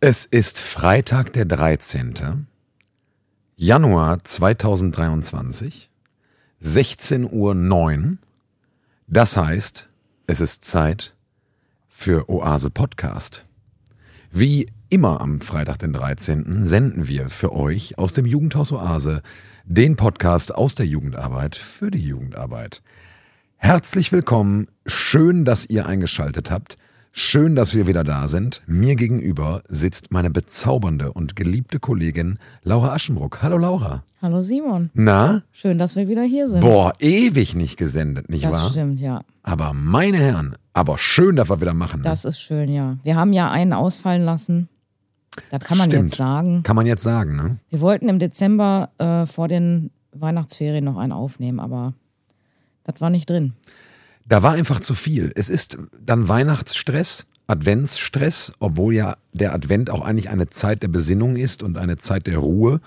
Es ist Freitag, der 13. Januar 2023, 16.09 Uhr. Das heißt, es ist Zeit für Oase Podcast. Wie immer am Freitag, den 13. senden wir für euch aus dem Jugendhaus Oase den Podcast aus der Jugendarbeit für die Jugendarbeit. Herzlich willkommen, schön, dass ihr eingeschaltet habt. Schön, dass wir wieder da sind. Mir gegenüber sitzt meine bezaubernde und geliebte Kollegin Laura Aschenbruck. Hallo Laura. Hallo Simon. Na? Schön, dass wir wieder hier sind. Boah, ewig nicht gesendet, nicht das wahr? stimmt, ja. Aber meine Herren, aber schön, dass wir wieder machen. ne? Das ist schön, ja. Wir haben ja einen ausfallen lassen. Das kann man Stimmt. jetzt sagen. Kann man jetzt sagen, ne? Wir wollten im Dezember äh, vor den Weihnachtsferien noch einen aufnehmen, aber das war nicht drin. Da war einfach zu viel. Es ist dann Weihnachtsstress, Adventsstress, obwohl ja der Advent auch eigentlich eine Zeit der Besinnung ist und eine Zeit der Ruhe.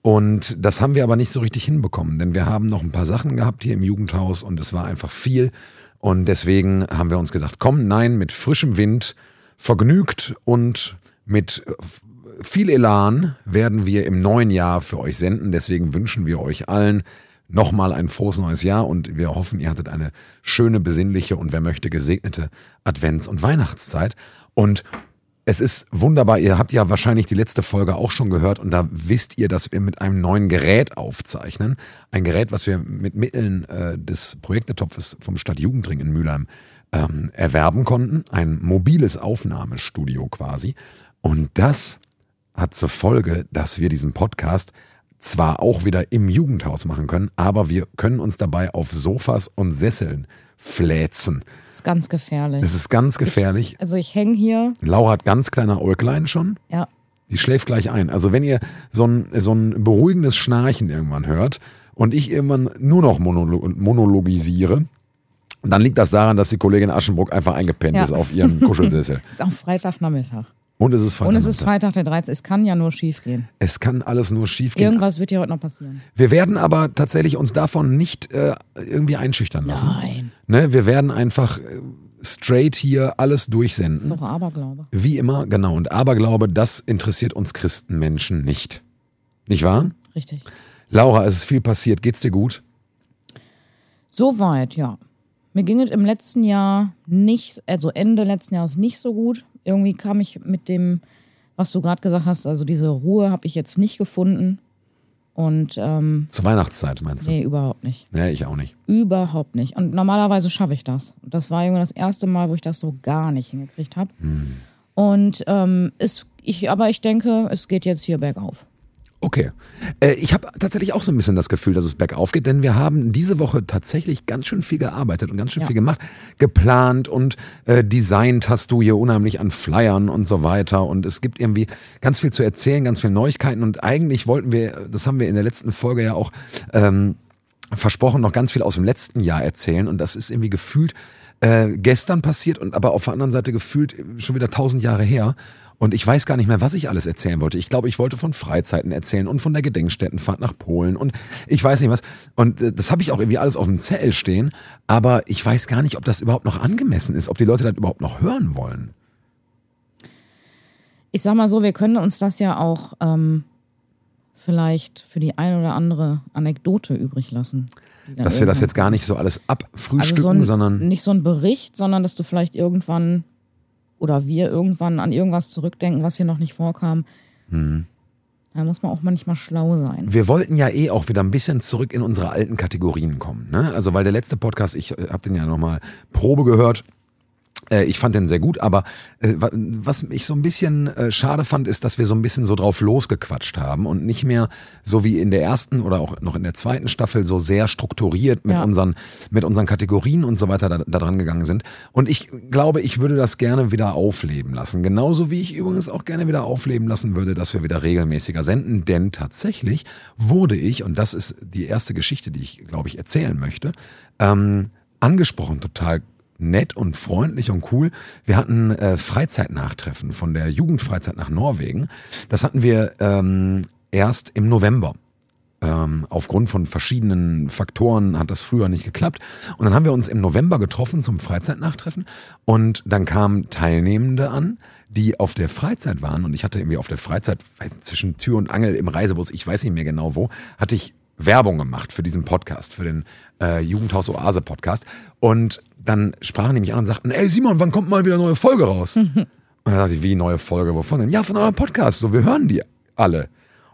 Und das haben wir aber nicht so richtig hinbekommen, denn wir haben noch ein paar Sachen gehabt hier im Jugendhaus und es war einfach viel. Und deswegen haben wir uns gedacht, komm, nein, mit frischem Wind, vergnügt und mit viel Elan werden wir im neuen Jahr für euch senden. Deswegen wünschen wir euch allen nochmal ein frohes neues Jahr und wir hoffen, ihr hattet eine schöne, besinnliche und wer möchte gesegnete Advents- und Weihnachtszeit. Und es ist wunderbar, ihr habt ja wahrscheinlich die letzte Folge auch schon gehört und da wisst ihr, dass wir mit einem neuen Gerät aufzeichnen. Ein Gerät, was wir mit Mitteln äh, des Projektetopfes vom Stadtjugendring in Mülheim ähm, erwerben konnten. Ein mobiles Aufnahmestudio quasi. Und das hat zur Folge, dass wir diesen Podcast zwar auch wieder im Jugendhaus machen können, aber wir können uns dabei auf Sofas und Sesseln fläzen. Das ist ganz gefährlich. Das ist ganz gefährlich. also ich hänge hier, Laura hat ganz kleiner Äuglein schon. ja, Die schläft gleich ein. Also wenn ihr so ein, so ein beruhigendes Schnarchen irgendwann hört und ich irgendwann nur noch monolo monologisiere, dann liegt das daran, dass die Kollegin Aschenbruck einfach eingepennt Ja. ist auf ihrem Kuschelsessel. ist auch Freitagnachmittag. Und es ist Freitag. Und es ist Freitag der 13. Es kann ja nur schief gehen. Es kann alles nur schief gehen. Irgendwas wird ja heute noch passieren. Wir werden aber tatsächlich uns davon nicht äh, irgendwie einschüchtern lassen. Nein. Ne, wir werden einfach äh, straight hier alles Das ist durchsenden. doch Aberglaube. Wie immer, genau. Und Aberglaube, das interessiert uns Christenmenschen nicht. Nicht wahr? Richtig. Laura, es ist viel passiert. Geht's dir gut? Soweit, ja. Mir ging es im letzten Jahr nicht, also Ende letzten Jahres nicht so gut. Irgendwie kam ich mit dem, was du gerade gesagt hast, also diese Ruhe habe ich jetzt nicht gefunden. Und ähm, Zur Weihnachtszeit, meinst du? nee, überhaupt nicht. Nee, ich auch nicht. Überhaupt nicht. Und normalerweise schaffe ich das. Und das war irgendwie das erste Mal, wo ich das so gar nicht hingekriegt habe. Und ähm, es, ich, aber ich denke, es geht jetzt hier bergauf. Okay. Äh, ich habe tatsächlich auch so ein bisschen das Gefühl, dass es bergauf geht, denn wir haben diese Woche tatsächlich ganz schön viel gearbeitet und ganz schön Ja. viel gemacht, geplant und äh, designt hast du hier unheimlich an Flyern und so weiter und es gibt irgendwie ganz viel zu erzählen, ganz viele Neuigkeiten und eigentlich wollten wir, das haben wir in der letzten Folge ja auch ähm, versprochen, noch ganz viel aus dem letzten Jahr erzählen und das ist irgendwie gefühlt äh, gestern passiert und aber auf der anderen Seite gefühlt schon wieder tausend Jahre her. Und ich weiß gar nicht mehr, was ich alles erzählen wollte. Ich glaube, ich wollte von Freizeiten erzählen und von der Gedenkstättenfahrt nach Polen und ich weiß nicht was. Und äh, das habe ich auch irgendwie alles auf dem Zettel stehen. Aber ich weiß gar nicht, ob das überhaupt noch angemessen ist, ob die Leute das überhaupt noch hören wollen. Ich sag mal so, wir können uns das ja auch ähm, vielleicht für die ein oder andere Anekdote übrig lassen. Dass wir das jetzt gar nicht so alles abfrühstücken, also so ein, sondern nicht so ein Bericht, sondern dass du vielleicht irgendwann oder wir irgendwann an irgendwas zurückdenken, was hier noch nicht vorkam. Hm. Da muss man auch manchmal schlau sein. Wir wollten ja eh auch wieder ein bisschen zurück in unsere alten Kategorien kommen. Ne? Also weil der letzte Podcast, ich habe den ja nochmal Probe gehört. Äh, ich fand den sehr gut, aber äh, wa- was ich so ein bisschen äh, schade fand, ist, dass wir so ein bisschen so drauf losgequatscht haben und nicht mehr so wie in der ersten oder auch noch in der zweiten Staffel so sehr strukturiert mit Ja. unseren mit unseren Kategorien und so weiter da, da dran gegangen sind. Und ich glaube, ich würde das gerne wieder aufleben lassen. Genauso wie ich übrigens auch gerne wieder aufleben lassen würde, dass wir wieder regelmäßiger senden. Denn tatsächlich wurde ich, und das ist die erste Geschichte, die ich, glaube ich, erzählen möchte, ähm, angesprochen, total nett und freundlich und cool. Wir hatten äh, Freizeitnachtreffen von der Jugendfreizeit nach Norwegen. Das hatten wir ähm, erst im November. Ähm, aufgrund von verschiedenen Faktoren hat das früher nicht geklappt. Und dann haben wir uns im November getroffen zum Freizeitnachtreffen. Und dann kamen Teilnehmende an, die auf der Freizeit waren. Und ich hatte irgendwie auf der Freizeit zwischen Tür und Angel im Reisebus, ich weiß nicht mehr genau wo, hatte ich Werbung gemacht für diesen Podcast, für den äh, Jugendhaus Oase Podcast. Und dann sprachen die mich an und sagten, ey Simon, wann kommt mal wieder eine neue Folge raus? und dann dachte ich, wie neue Folge, wovon denn? Ja, von eurem Podcast, so wir hören die alle.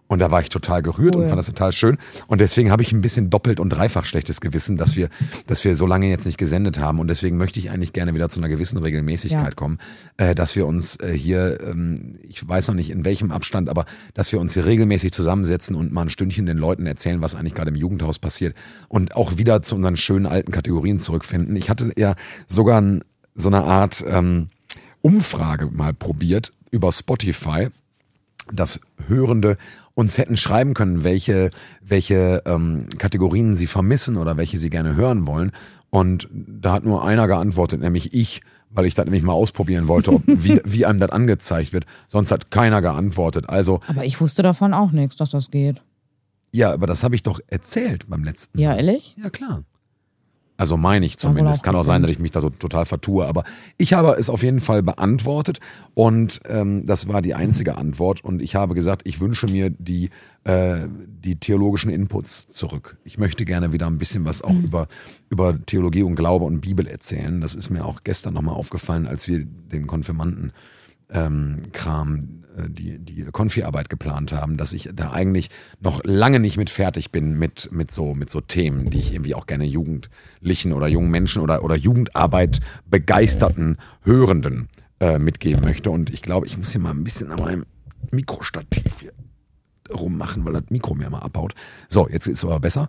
Und da war ich total gerührt cool. und fand das total schön. Und deswegen habe ich ein bisschen doppelt und dreifach schlechtes Gewissen, dass wir, dass wir so lange jetzt nicht gesendet haben. Und deswegen möchte ich eigentlich gerne wieder zu einer gewissen Regelmäßigkeit ja. kommen, äh, dass wir uns äh, hier, ähm, ich weiß noch nicht in welchem Abstand, aber dass wir uns hier regelmäßig zusammensetzen und mal ein Stündchen den Leuten erzählen, was eigentlich gerade im Jugendhaus passiert und auch wieder zu unseren schönen alten Kategorien zurückfinden. Ich hatte ja sogar ein, so eine Art ähm, Umfrage mal probiert über Spotify dass Hörende uns hätten schreiben können, welche, welche ähm, Kategorien sie vermissen oder welche sie gerne hören wollen. Und da hat nur einer geantwortet, nämlich ich, weil ich das nämlich mal ausprobieren wollte, ob, wie, wie einem das angezeigt wird. Sonst hat keiner geantwortet. Also, aber ich wusste davon auch nichts, dass das geht. Ja, aber das habe ich doch erzählt beim letzten Mal. Ja, ehrlich? Ja, klar. Also meine ich zumindest. Kann auch sein, dass ich mich da total vertue. Aber ich habe es auf jeden Fall beantwortet und ähm, das war die einzige Antwort. Und ich habe gesagt, ich wünsche mir die, äh, die theologischen Inputs zurück. Ich möchte gerne wieder ein bisschen was auch mhm. über, über Theologie und Glaube und Bibel erzählen. Das ist mir auch gestern nochmal aufgefallen, als wir den Konfirmanden ähm, Kram, äh, die, die Konfi-Arbeit geplant haben, dass ich da eigentlich noch lange nicht mit fertig bin mit, mit, so, mit so Themen, die ich irgendwie auch gerne Jugendlichen oder jungen Menschen oder, oder Jugendarbeit begeisterten Hörenden äh, mitgeben möchte. Und ich glaube, ich muss hier mal ein bisschen an meinem Mikrostativ hier rummachen, weil das Mikro mir mal abhaut. So, jetzt ist es aber besser.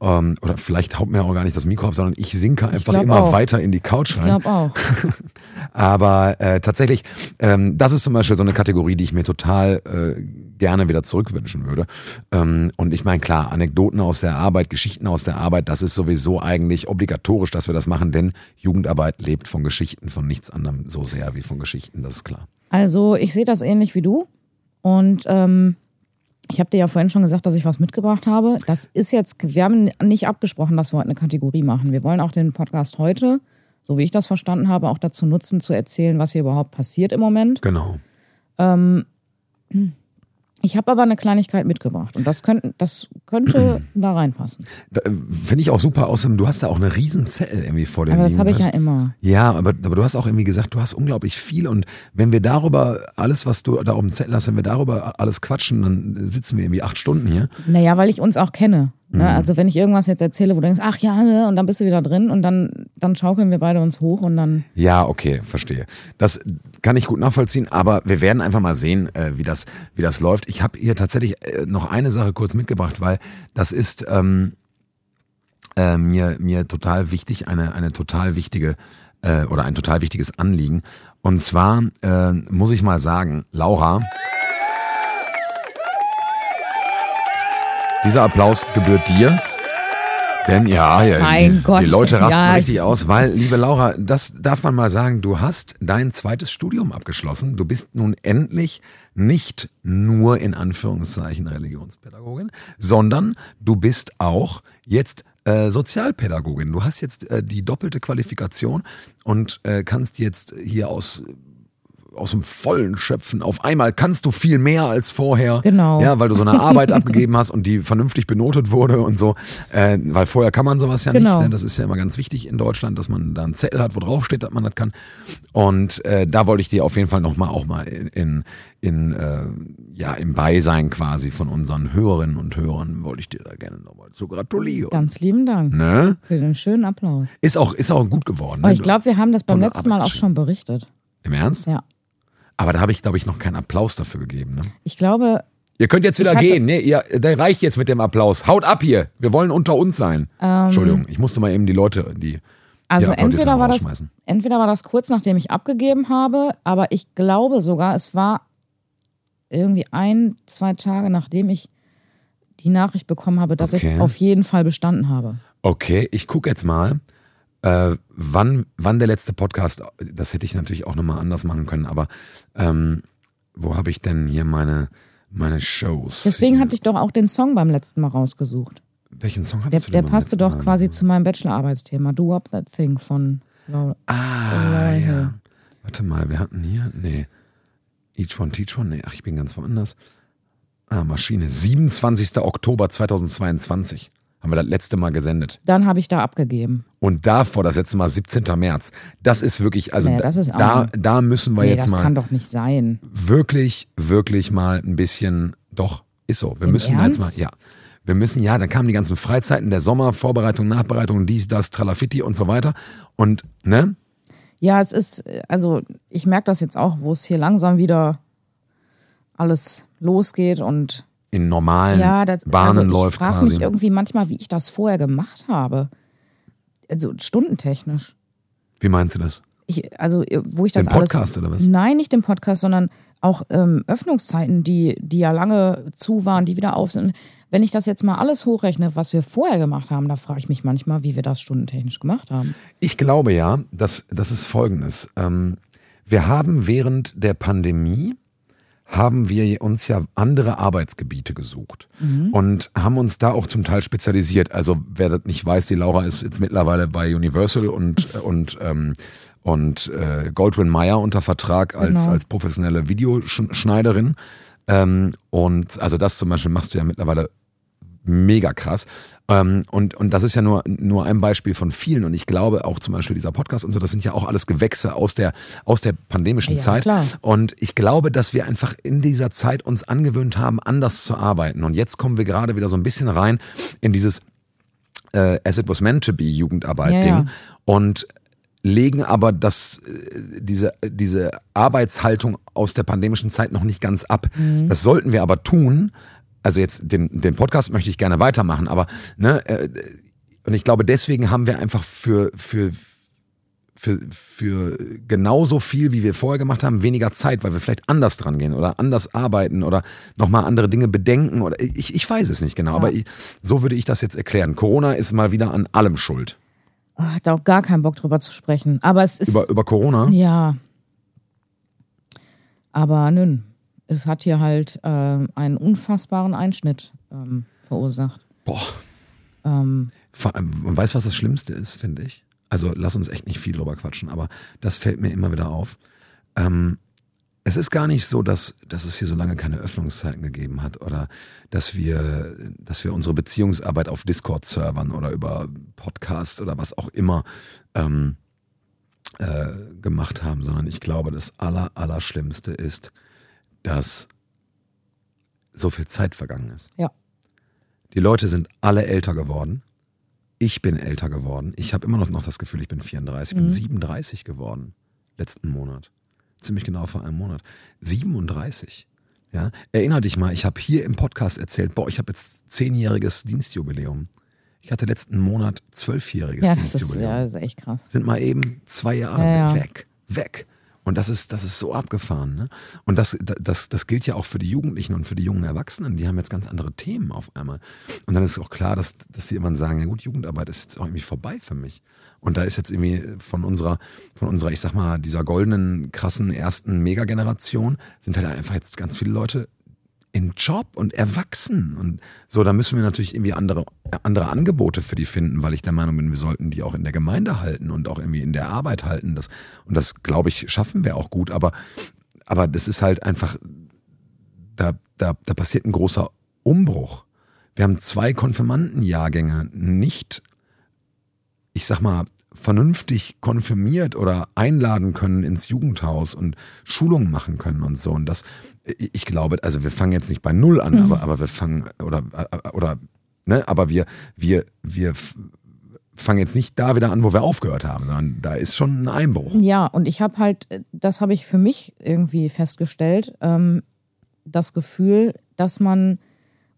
Ähm, oder vielleicht haut mir auch gar nicht das Mikro ab, sondern ich sinke einfach immer auch. weiter in die Couch rein. Ich glaube auch. aber äh, tatsächlich, ähm, das ist zum Beispiel so eine Kategorie, die ich mir total äh, gerne wieder zurückwünschen würde. Ähm, und ich meine, klar, Anekdoten aus der Arbeit, Geschichten aus der Arbeit, das ist sowieso eigentlich obligatorisch, dass wir das machen, denn Jugendarbeit lebt von Geschichten, von nichts anderem so sehr wie von Geschichten, das ist klar. Also ich sehe das ähnlich wie du. Und ähm, ich habe dir ja vorhin schon gesagt, dass ich was mitgebracht habe. Das ist jetzt, wir haben nicht abgesprochen, dass wir heute eine Kategorie machen. Wir wollen auch den Podcast heute, so wie ich das verstanden habe, auch dazu nutzen, zu erzählen, was hier überhaupt passiert im Moment. Genau. Ähm, ich habe aber eine Kleinigkeit mitgebracht und das, könnt, das könnte da reinpassen. Äh, Finde ich auch super. Außerdem, du hast da auch eine riesen Zettel irgendwie vor dir. Aber das habe ich ja immer. Ja, aber, aber du hast auch irgendwie gesagt, du hast unglaublich viel und wenn wir darüber, alles, was du da auf dem Zettel hast, wenn wir darüber alles quatschen, dann sitzen wir irgendwie acht Stunden hier. Naja, weil ich uns auch kenne. Ne? Mhm. Also wenn ich irgendwas jetzt erzähle, wo du denkst, ach ja, ne? und dann bist du wieder drin und dann, dann schaukeln wir beide uns hoch und dann. Ja, okay, verstehe. Das kann ich gut nachvollziehen, aber wir werden einfach mal sehen, äh, wie, das, wie das läuft. Ich habe hier tatsächlich äh, noch eine Sache kurz mitgebracht, weil das ist ähm, äh, mir, mir total wichtig, eine, eine total wichtige äh, oder ein total wichtiges Anliegen. Und zwar äh, muss ich mal sagen, Laura. Dieser Applaus gebührt dir. Denn ja, ja die, Gott, die Leute rasten ja, richtig aus, weil, liebe Laura, das darf man mal sagen, du hast dein zweites Studium abgeschlossen. Du bist nun endlich nicht nur in Anführungszeichen Religionspädagogin, sondern du bist auch jetzt äh, Sozialpädagogin. Du hast jetzt äh, die doppelte Qualifikation und äh, kannst jetzt hier aus aus dem Vollen schöpfen. Auf einmal kannst du viel mehr als vorher. Genau. Ja, weil du so eine Arbeit abgegeben hast und die vernünftig benotet wurde und so. Äh, weil vorher kann man sowas ja genau. nicht. Ne? Das ist ja immer ganz wichtig in Deutschland, dass man da einen Zettel hat, wo drauf steht, dass man das kann. Und äh, da wollte ich dir auf jeden Fall nochmal auch mal in, in, in äh, ja, im Beisein quasi von unseren Hörerinnen und Hörern wollte ich dir da gerne nochmal zu gratulieren. Ganz lieben Dank ne? für den schönen Applaus. Ist auch, ist auch gut geworden. Ne? Aber ich glaube, wir haben das beim letzten Mal auch schon berichtet. Im Ernst? Ja. Aber da habe ich, glaube ich, noch keinen Applaus dafür gegeben. Ne? Ich glaube. Ihr könnt jetzt wieder gehen. Nee, ihr, der reicht jetzt mit dem Applaus. Haut ab hier. Wir wollen unter uns sein. Ähm, Entschuldigung, ich musste mal eben die Leute, die. Also entweder war, das, entweder war das kurz nachdem ich abgegeben habe, aber ich glaube sogar, es war irgendwie ein, zwei Tage nachdem ich die Nachricht bekommen habe, dass okay. ich auf jeden Fall bestanden habe. Okay, ich gucke jetzt mal. Äh, wann, wann der letzte Podcast, das hätte ich natürlich auch nochmal anders machen können, aber ähm, wo habe ich denn hier meine, Meine Shows. Deswegen hatte ich doch auch den Song beim letzten Mal rausgesucht. Welchen Song Der, hattest du der denn beim passte doch Mal? quasi zu meinem Bachelorarbeitsthema. Do Up That Thing von Laura. Ah, Laura ja. Warte mal, wir hatten hier, nee. Each One Teach One, nee, ach, ich bin ganz woanders. Ah, Maschine. 27. Oktober 2022 haben wir das letzte Mal gesendet. Dann habe ich da abgegeben. Und davor das letzte Mal 17. März. Das ist wirklich, also das ist da, da müssen wir Nee, jetzt das mal kann doch nicht sein. wirklich, wirklich mal ein bisschen, doch, ist so. Wir Im müssen jetzt mal, Ernst? ja. Wir müssen, ja, dann kamen die ganzen Freizeiten, der Sommer, Vorbereitung, Nachbereitung, dies, das, Tralafitti und so weiter. Und, ne? Ja, es ist, also ich merke das jetzt auch, wo es hier langsam wieder alles losgeht und In normalen ja, das, Bahnen also ich läuft frage quasi. mich irgendwie manchmal, wie ich das vorher gemacht habe. Also stundentechnisch. Wie meinst du das? Ich, also wo ich das Den alles. Podcast oder was? Nein, nicht den Podcast, sondern auch ähm, Öffnungszeiten, die, die ja lange zu waren, die wieder auf sind. Wenn ich das jetzt mal alles hochrechne, was wir vorher gemacht haben, da frage ich mich manchmal, wie wir das stundentechnisch gemacht haben. Ich glaube ja, dass das ist folgendes. Ähm, wir haben während der Pandemie haben wir uns ja andere Arbeitsgebiete gesucht und haben uns da auch zum Teil spezialisiert. Also wer das nicht weiß, die Laura ist jetzt mittlerweile bei Universal und und ähm, und äh, Goldwyn Mayer unter Vertrag als Genau. als professionelle Videoschneiderin. Ähm, und also das zum Beispiel machst du ja mittlerweile mega krass. Ähm, und, und das ist ja nur, nur ein Beispiel von vielen. Und ich glaube auch zum Beispiel dieser Podcast und so, das sind ja auch alles Gewächse aus der, aus der pandemischen Ja, Zeit. klar. Und ich glaube, dass wir einfach in dieser Zeit uns angewöhnt haben, anders zu arbeiten. Und jetzt kommen wir gerade wieder so ein bisschen rein in dieses äh, As It Was Meant to Be Jugendarbeit-Ding. Ja, ja. Und legen aber das, äh, diese, diese Arbeitshaltung aus der pandemischen Zeit noch nicht ganz ab. Mhm. Das sollten wir aber tun. Also jetzt den, den Podcast möchte ich gerne weitermachen, aber ne, äh, und ich glaube, deswegen haben wir einfach für, für, für, für genauso viel, wie wir vorher gemacht haben, weniger Zeit, weil wir vielleicht anders dran gehen oder anders arbeiten oder nochmal andere Dinge bedenken oder ich, ich weiß es nicht genau, aber ich, so würde ich das jetzt erklären. Corona ist mal wieder an allem schuld. Oh, ich hatte auch gar keinen Bock drüber zu sprechen. Aber es ist. Über, über Corona? Ja. Aber nun, es hat hier halt ähm, einen unfassbaren Einschnitt ähm, verursacht. Boah. Ähm, Man weiß, was das Schlimmste ist, finde ich. Also lass uns echt nicht viel drüber quatschen, aber das fällt mir immer wieder auf. Ähm, es ist gar nicht so, dass, dass es hier so lange keine Öffnungszeiten gegeben hat oder dass wir, dass wir unsere Beziehungsarbeit auf Discord-Servern oder über Podcasts oder was auch immer ähm, äh, gemacht haben, sondern ich glaube, das Aller, Allerschlimmste ist, dass so viel Zeit vergangen ist. ja. Die Leute sind alle älter geworden. Ich bin älter geworden. Ich habe immer noch, noch das Gefühl, ich bin 34. Ich bin 37 geworden. Letzten Monat. Ziemlich genau vor einem Monat. 37. Ja, erinner dich mal, ich habe hier im Podcast erzählt, boah, ich habe jetzt zehnjähriges Dienstjubiläum. Ich hatte letzten Monat zwölfjähriges Ja, das ist, Dienstjubiläum. ja, das ist echt krass. Sind mal eben zwei Jahre Ja, ja. weg, weg. Und das ist, das ist so abgefahren. Ne? Und das, das, das gilt ja auch für die Jugendlichen und für die jungen Erwachsenen. Die haben jetzt ganz andere Themen auf einmal. Und dann ist auch klar, dass, dass sie irgendwann sagen, ja gut, Jugendarbeit ist jetzt auch irgendwie vorbei für mich. Und da ist jetzt irgendwie von unserer, von unserer, ich sag mal, dieser goldenen, krassen ersten Megageneration sind halt einfach jetzt ganz viele Leute in Job und erwachsen. Und so, da müssen wir natürlich irgendwie andere, andere Angebote für die finden, weil ich der Meinung bin, wir sollten die auch in der Gemeinde halten und auch irgendwie in der Arbeit halten. Das, und das, glaube ich, schaffen wir auch gut. Aber, aber das ist halt einfach, da, da, da passiert ein großer Umbruch. Wir haben zwei Konfirmandenjahrgänge nicht, ich sag mal, vernünftig konfirmiert oder einladen können ins Jugendhaus und Schulungen machen können und so. Und das, ich glaube, also wir fangen jetzt nicht bei Null an, aber, aber wir fangen, oder, oder, ne, aber wir, wir, wir fangen jetzt nicht da wieder an, wo wir aufgehört haben, sondern da ist schon ein Einbruch. Ja, und ich habe halt, das habe ich für mich irgendwie festgestellt, ähm, das Gefühl, dass man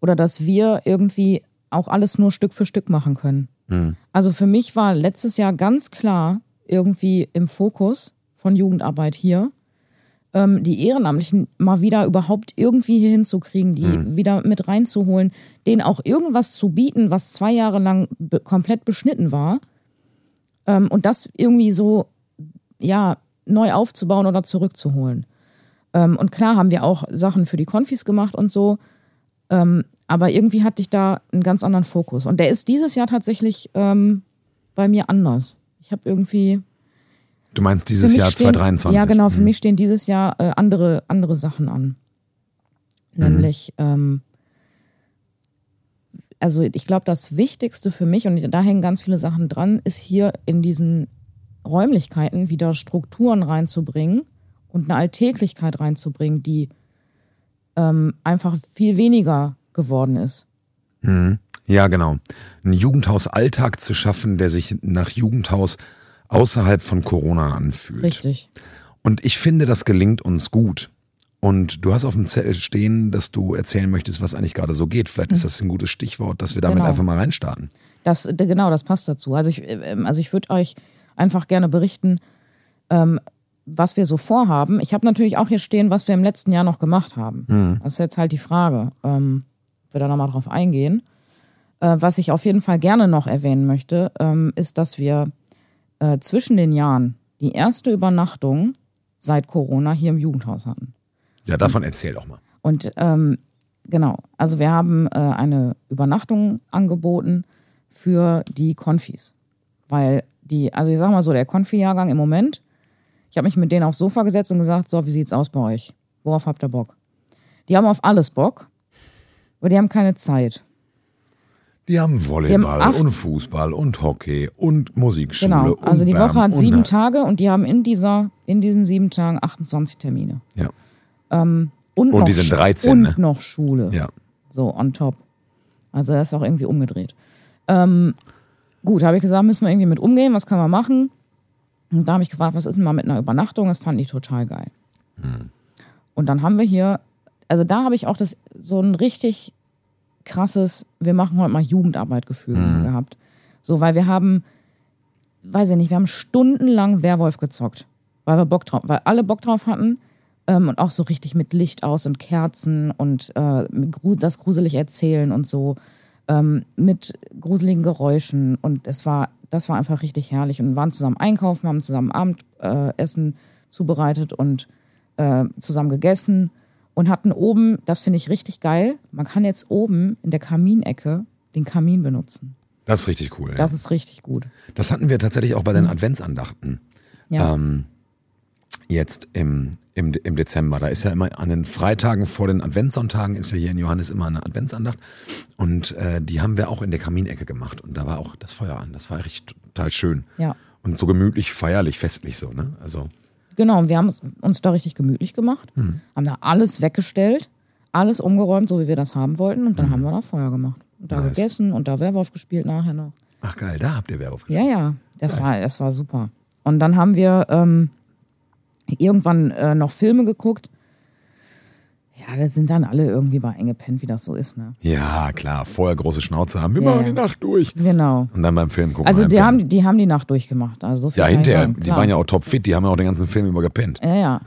oder dass wir irgendwie auch alles nur Stück für Stück machen können. Also für mich war letztes Jahr ganz klar irgendwie im Fokus von Jugendarbeit hier, ähm, die Ehrenamtlichen mal wieder überhaupt irgendwie hier hinzukriegen, die wieder mit reinzuholen, denen auch irgendwas zu bieten, was zwei Jahre lang be komplett beschnitten war. Ähm, und das irgendwie so, ja, neu aufzubauen oder zurückzuholen. Ähm, und klar haben wir auch Sachen für die Konfis gemacht und so. Ähm, aber irgendwie hatte ich da einen ganz anderen Fokus. Und der ist dieses Jahr tatsächlich ähm, bei mir anders. Ich habe irgendwie. Du meinst dieses Jahr stehen, 2023? Ja, genau. Für Mhm. mich stehen dieses Jahr äh, andere, andere Sachen an. Nämlich, ähm, also ich glaube, das Wichtigste für mich, und da hängen ganz viele Sachen dran, ist hier in diesen Räumlichkeiten wieder Strukturen reinzubringen und eine Alltäglichkeit reinzubringen, die ähm, einfach viel weniger geworden ist. Ja, genau. Ein Jugendhaus-Alltag zu schaffen, der sich nach Jugendhaus außerhalb von Corona anfühlt. Richtig. Und ich finde, das gelingt uns gut. Und du hast auf dem Zettel stehen, dass du erzählen möchtest, was eigentlich gerade so geht. Vielleicht ist das ein gutes Stichwort, dass wir damit Genau. einfach mal reinstarten. Das, genau, das passt dazu. Also ich, ähm, also ich würde euch einfach gerne berichten, ähm, was wir so vorhaben. Ich habe natürlich auch hier stehen, was wir im letzten Jahr noch gemacht haben. Das ist jetzt halt die Frage, ähm, ob wir da nochmal drauf eingehen. Äh, was ich auf jeden Fall gerne noch erwähnen möchte, ähm, ist, dass wir äh, zwischen den Jahren die erste Übernachtung seit Corona hier im Jugendhaus hatten. Ja, davon erzähl doch mal. Und ähm, genau, also wir haben äh, eine Übernachtung angeboten für die Konfis. Weil die, also ich sag mal so, der Konfi-Jahrgang im Moment, ich habe mich mit denen aufs Sofa gesetzt und gesagt, so, wie sieht's aus bei euch? Worauf habt ihr Bock? Die haben auf alles Bock, aber die haben keine Zeit. Die haben Volleyball acht- und Fußball und Hockey und Musikschule. Genau, also und die Woche hat und sieben Tage und die haben in dieser, in diesen sieben Tagen 28 Termine. Ja, Und, Und noch die sind Sch- 13, Und ne? noch Schule. ja. So, on top. Also das ist auch irgendwie umgedreht. Ähm, gut, habe ich gesagt, müssen wir irgendwie mit umgehen, was können wir machen? Und da habe ich gefragt, was ist denn mal mit einer Übernachtung? Das fand ich total geil. Und dann haben wir hier, also da habe ich auch das so ein richtig krasses, wir machen heute mal Jugendarbeit-Gefühl gehabt. So, weil wir haben, weiß ich nicht, wir haben stundenlang Werwolf gezockt, weil wir Bock drauf, weil alle Bock drauf hatten ähm, und auch so richtig mit Licht aus und Kerzen und äh, das gruselig erzählen und so ähm, mit gruseligen Geräuschen. Und es war, das war einfach richtig herrlich. Und waren zusammen einkaufen, haben zusammen Abendessen Essen zubereitet und äh, zusammen gegessen und hatten oben, das finde ich richtig geil, man kann jetzt oben in der Kaminecke den Kamin benutzen. Das ist richtig cool. Das ja. ist richtig gut. Das hatten wir tatsächlich auch bei den Adventsandachten. Ja. Ähm, jetzt im, im, im Dezember. Da ist ja immer an den Freitagen vor den Adventssonntagen ist ja hier in Johannes immer eine Adventsandacht. Und äh, die haben wir auch in der Kaminecke gemacht. Und da war auch das Feuer an. Das war echt total schön. Ja. Und so gemütlich, feierlich, festlich so, ne? Also, Genau, und wir haben uns- da richtig gemütlich gemacht, haben da alles weggestellt, alles umgeräumt, so wie wir das haben wollten, und dann haben wir da Feuer gemacht. Und da Nice. gegessen und da Werwolf gespielt nachher noch. ach geil, da habt ihr Werwolf Ja, ja, das war, das war super. Und dann haben wir ähm, irgendwann äh, noch Filme geguckt. Ja, da sind dann alle irgendwie bei eingepennt, wie das so ist, ne? Ja, klar, vorher große Schnauze haben. Wir Ja, machen die Nacht durch. Genau. Und dann beim Film gucken. Also die haben, die haben die Nacht durchgemacht. Also so viel Ja, hinterher. sagen, Die waren ja auch topfit. Die haben ja auch den ganzen Film über gepennt. Ja, ja.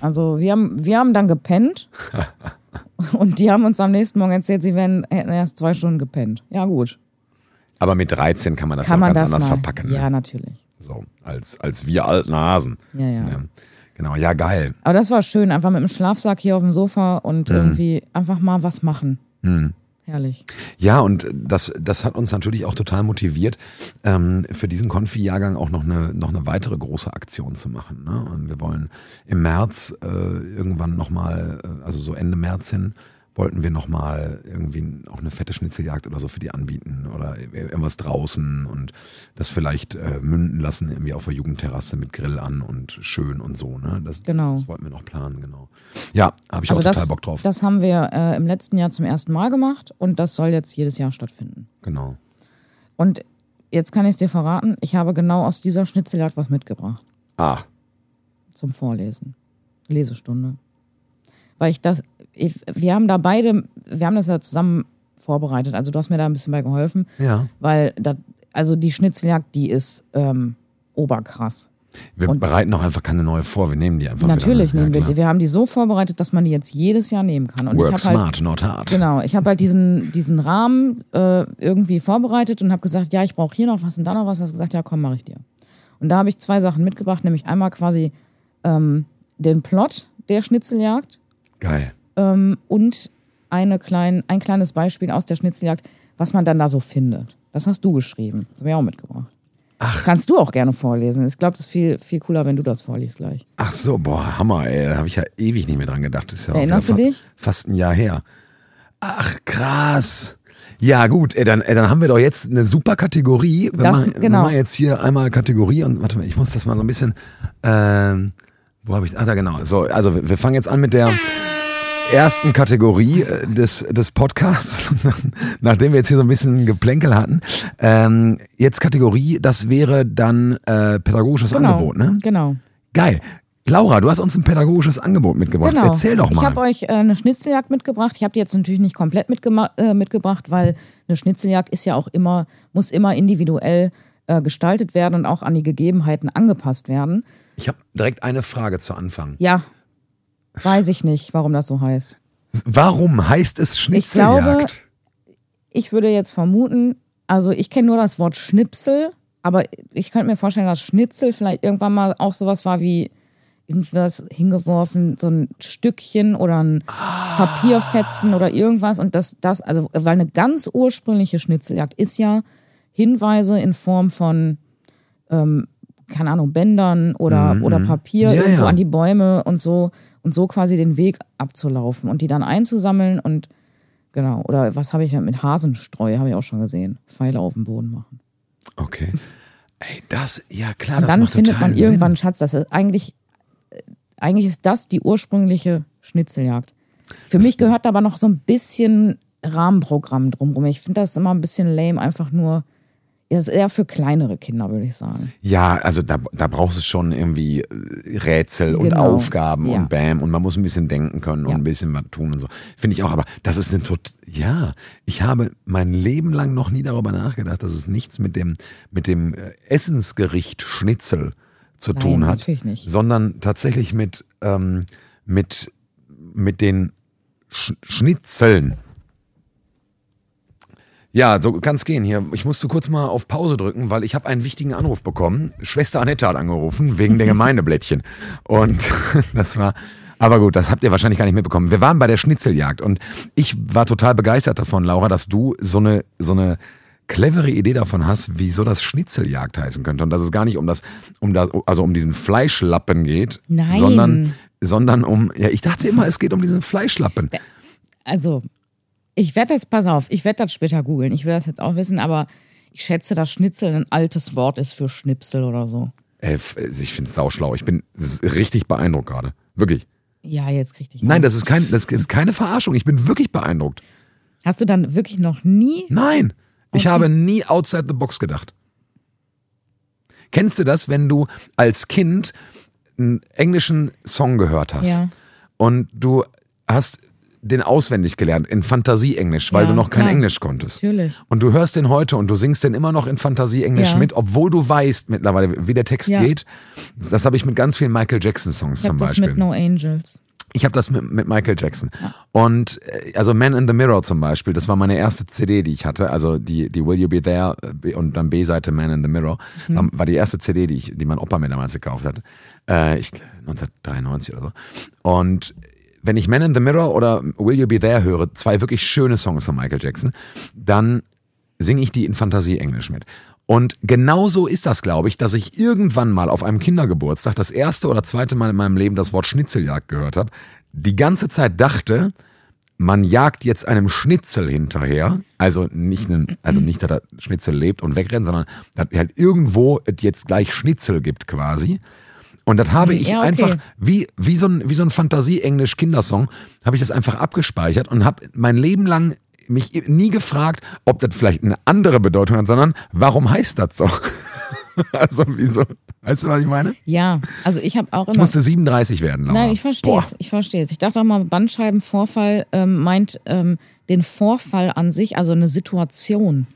Also wir haben, wir haben dann gepennt und die haben uns am nächsten Morgen erzählt, sie wären, hätten erst zwei Stunden gepennt. Ja, gut. Aber mit 13 kann man das Kann man ganz das anders mal. verpacken. Ja, Ne? natürlich. So, als, als wir alten Hasen. Ja, ja. Ne? Genau, ja, geil. Aber das war schön, einfach mit dem Schlafsack hier auf dem Sofa und Mhm. irgendwie einfach mal was machen. Herrlich. Ja, und das, das hat uns natürlich auch total motiviert, ähm, für diesen Konfi-Jahrgang auch noch eine, noch eine weitere große Aktion zu machen. Ne? Und wir wollen im März äh, irgendwann nochmal, äh, also so Ende März hin, wollten wir nochmal irgendwie auch eine fette Schnitzeljagd oder so für die anbieten oder irgendwas draußen und das vielleicht äh, münden lassen irgendwie auf der Jugendterrasse mit Grill an und schön und so. Ne? Das, Genau. das wollten wir noch planen, genau. Ja, habe ich Also auch das, total Bock drauf. das haben wir äh, im letzten Jahr zum ersten Mal gemacht und das soll jetzt jedes Jahr stattfinden. genau. Und jetzt kann ich es dir verraten, ich habe genau aus dieser Schnitzeljagd was mitgebracht Ah, zum Vorlesen. Lesestunde. Weil ich das, ich, wir haben da beide, wir haben das ja zusammen vorbereitet. Also du hast mir da ein bisschen bei geholfen, ja. weil da, also die Schnitzeljagd, die ist ähm, oberkrass. Wir Und- bereiten auch einfach keine neue vor, wir nehmen die einfach Natürlich ne? nehmen wir die. Wir haben die so vorbereitet, dass man die jetzt jedes Jahr nehmen kann. Und Work ich halt, smart, not hard. Genau, ich habe halt diesen, diesen Rahmen äh, irgendwie vorbereitet und habe gesagt, ja, ich brauche hier noch was und da noch was. Hast gesagt, ja, komm, mache ich dir. Und da habe ich zwei Sachen mitgebracht, nämlich einmal quasi ähm, den Plot der Schnitzeljagd Geil. ähm, und eine klein, ein kleines Beispiel aus der Schnitzeljagd, was man dann da so findet. Das hast du geschrieben. Das habe ich auch mitgebracht. Ach. Kannst du auch gerne vorlesen. Ich glaube, es ist viel, viel cooler, wenn du das vorliest gleich. Ach so, boah, Hammer, ey. Da habe ich ja ewig nicht mehr dran gedacht. Das ist ja Erinnerst du fa- dich? Fast ein Jahr her. Ach, krass. Ja, gut, ey, dann, ey, dann haben wir doch jetzt eine super Kategorie. Wenn Das- man, genau. Wenn man jetzt hier einmal Kategorie und warte mal, ich muss das mal so ein bisschen. Ähm, wo habe ich. Ah, da genau. So, also wir, fangen jetzt an mit der ersten Kategorie äh, des, des Podcasts, nachdem wir jetzt hier so ein bisschen Geplänkel hatten. Ähm, jetzt Kategorie, das wäre dann äh, pädagogisches Genau. Angebot, ne? Genau. Geil. Laura, du hast uns ein pädagogisches Angebot mitgebracht. genau. Erzähl doch Ich mal. habe euch äh, eine Schnitzeljagd mitgebracht. Ich habe die jetzt natürlich nicht komplett äh, mitgebracht, weil eine Schnitzeljagd ist ja auch immer, muss immer individuell äh, gestaltet werden und auch an die Gegebenheiten angepasst werden. Ich habe direkt eine Frage zu Anfang. Ja, weiß ich nicht, warum das so heißt. Warum heißt es Schnitzeljagd? glaube, Ich würde jetzt vermuten, also ich kenne nur das Wort Schnipsel, aber ich könnte mir vorstellen, dass Schnitzel vielleicht irgendwann mal auch sowas war wie irgendwas hingeworfen, so ein Stückchen oder ein Papierfetzen oder irgendwas. Und das, das, also, weil eine ganz ursprüngliche Schnitzeljagd ist ja Hinweise in Form von, ähm, keine Ahnung, Bändern oder, oder Papier Mhm. Ja, irgendwo ja. an die Bäume und so und so quasi den Weg abzulaufen und die dann einzusammeln und genau. Oder was habe ich denn mit Hasenstreu, habe ich auch schon gesehen. Pfeile auf den Boden machen. okay. Ey, das, ja klar, Und das dann findet man irgendwann einen. Schatz. Das ist eigentlich, äh, eigentlich ist das die ursprüngliche Schnitzeljagd. Für mich gehört da aber noch so ein bisschen Rahmenprogramm drumherum. Ich finde das immer ein bisschen lame, einfach nur. Das ist eher für kleinere Kinder, würde ich sagen. Ja, also da, da brauchst du schon irgendwie äh, Rätsel und Genau. Aufgaben Ja. und Bam und man muss ein bisschen denken können und Ja. ein bisschen was tun und so. Finde ich auch, aber das ist ein tot, ja, ich habe mein Leben lang noch nie darüber nachgedacht, dass es nichts mit dem, mit dem äh, Essensgericht Schnitzel zu Nein, tun hat, natürlich nicht. sondern tatsächlich mit, ähm, mit, mit den Sch Schnitzeln. Ja, so kann's gehen hier. Ich musste kurz mal auf Pause drücken, weil ich habe einen wichtigen Anruf bekommen. Schwester Annette hat angerufen wegen der Gemeindeblättchen. Und das war, aber gut, das habt ihr wahrscheinlich gar nicht mitbekommen. Wir waren bei der Schnitzeljagd und ich war total begeistert davon, Laura, dass du so eine, so eine clevere Idee davon hast, wieso das Schnitzeljagd heißen könnte und dass es gar nicht um das, um das, also um diesen Fleischlappen geht, Nein. sondern, sondern um, ja, ich dachte immer, es geht um diesen Fleischlappen. Also, ich werde das, pass auf, ich werde das später googeln. Ich will das jetzt auch wissen, aber ich schätze, dass Schnitzel ein altes Wort ist für Schnipsel oder so. Äh, f- ich finde es sauschlau. Ich bin richtig beeindruckt gerade. Wirklich. Ja, jetzt krieg ich. Nein, das ist, kein, das ist keine Verarschung. Ich bin wirklich beeindruckt. Hast du dann wirklich noch nie Nein, ich Okay. habe nie outside the box gedacht. Kennst du das, wenn du als Kind einen englischen Song gehört hast Ja. und du hast den auswendig gelernt in Fantasie-Englisch, weil Ja, du noch kein klar. Englisch konntest. Natürlich. Und du hörst den heute und du singst den immer noch in Fantasie-Englisch Ja. mit, obwohl du weißt mittlerweile, wie der Text Ja. geht. Das habe ich mit ganz vielen Michael Jackson-Songs zum habe das Beispiel. mit No Angels. Ich habe das mit, mit Michael Jackson. Und äh, also Man in the Mirror zum Beispiel, das war meine erste CD, die ich hatte. Also die, die Will You Be There äh, und dann B-Seite Man in the Mirror. War, war die erste CD, die, ich, die mein Opa mir damals gekauft hat. Äh, ich, 1993 oder so. Und wenn ich Man in the Mirror oder Will You Be There höre, zwei wirklich schöne Songs von Michael Jackson, dann singe ich die in Fantasie-Englisch mit. Und genauso ist das, glaube ich, dass ich irgendwann mal auf einem Kindergeburtstag das erste oder zweite Mal in meinem Leben das Wort Schnitzeljagd gehört habe, die ganze Zeit dachte, man jagt jetzt einem Schnitzel hinterher, also nicht, einen, also nicht, dass der Schnitzel lebt und wegrennt, sondern dass halt irgendwo jetzt gleich Schnitzel gibt quasi. Und das habe ich Ja, okay. einfach, wie, wie so ein, wie so ein Fantasie-Englisch-Kindersong, habe ich das einfach abgespeichert und habe mein Leben lang mich nie gefragt, ob das vielleicht eine andere Bedeutung hat, sondern warum heißt das so? also wieso? Weißt du, was ich meine? Ja, also ich habe auch Ich immer. musste 37 werden, Laura. Nein, ich verstehe es. Ich verstehe es. Ich dachte auch mal, Bandscheibenvorfall ähm, meint ähm, den Vorfall an sich, also eine Situation.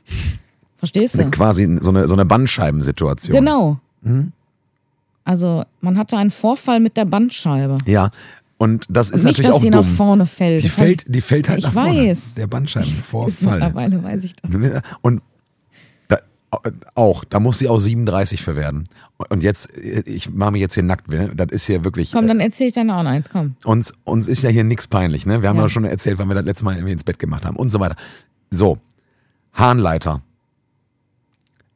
Verstehst du? Quasi so eine, so eine Bandscheibensituation. Genau. Mhm. Also man hatte einen Vorfall mit der Bandscheibe. Ja, und das ist Nicht, natürlich dass auch die dumm. nach vorne fällt. die fällt, die fällt halt Ich nach vorne. weiß. Der Bandscheibenvorfall. mittlerweile weiß ich das. Und da, Auch, da muss sie auch 37 für werden. Und jetzt, ich mache mich jetzt hier nackt, ne? das ist hier wirklich. Komm, dann erzähl ich dann auch noch eins, komm. Uns, uns ist ja hier nichts peinlich, ne? Wir haben ja. Ja. schon erzählt, wann wir das letzte Mal irgendwie ins Bett gemacht haben und so weiter. So, Harnleiter.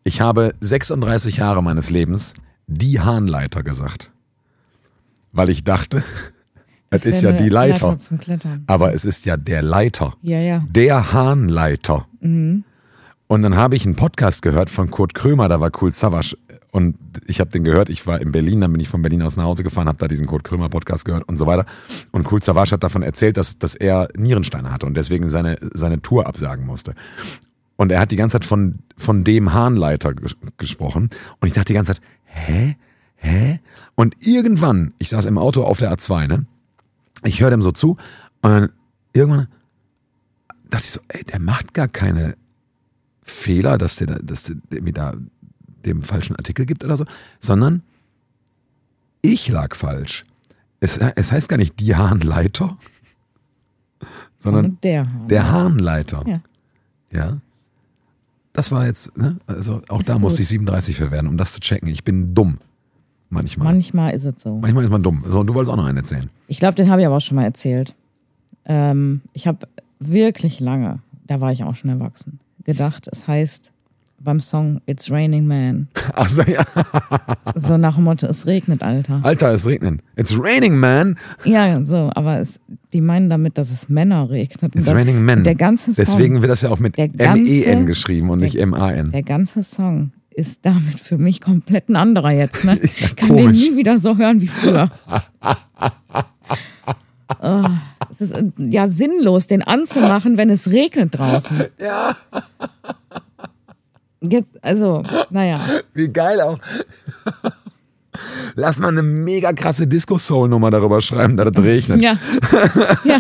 Ich habe 36 Jahre meines Lebens die Harnleiter gesagt. Weil ich dachte, es ist ja die Leiter. Klettern. Aber es ist ja der Leiter. Ja, ja. Der Hahnleiter. Und dann habe ich einen Podcast gehört von Kurt Krömer, da war Cool Savage. Und ich habe den gehört, ich war in Berlin, dann bin ich von Berlin aus nach Hause gefahren, habe da diesen Kurt Krömer Podcast gehört und so weiter. Und Cool Savage hat davon erzählt, dass, dass er Nierensteine hatte und deswegen seine, seine Tour absagen musste. Und er hat die ganze Zeit von, von dem Hahnleiter ges gesprochen. Und ich dachte die ganze Zeit, hä? Hä? Und irgendwann, ich saß im Auto auf der A2, ne? Ich höre dem so zu und dann irgendwann dachte ich so, ey, der macht gar keine Fehler, dass der, da- dass der mir da dem falschen Artikel gibt oder so, sondern ich lag falsch. Es, es heißt gar nicht die Hahnleiter, sondern der. Hahn. der Hahnleiter. Ja. Ja. Das war jetzt, ne? Also auch Ist da musste gut. ich 37 für werden, um das zu checken. Ich bin dumm. Manchmal. Manchmal ist es so. Manchmal ist man dumm. So, und du wolltest auch noch einen erzählen. Ich glaube, den habe ich aber auch schon mal erzählt. Ähm, ich habe wirklich lange, da war ich auch schon erwachsen, gedacht, es heißt beim Song It's Raining Man. Achso, ja. So nach dem Motto, es regnet, Alter. Alter, es regnet. It's raining, man. Ja, so, aber es, die meinen damit, dass es Männer regnet. It's das, raining men. Der ganze Song, Deswegen wird das ja auch mit Der M-E-N geschrieben und nicht M-A-N. der ganze Song ist damit für mich komplett ein anderer jetzt. Ne? Ich kann den komisch. nie wieder so hören wie früher. oh, es ist äh, ja sinnlos, den anzumachen, wenn es regnet draußen. Ja. Also, naja. Wie geil auch. Lass mal eine mega krasse Disco-Soul-Nummer darüber schreiben, dass es regnet. Ja. ja.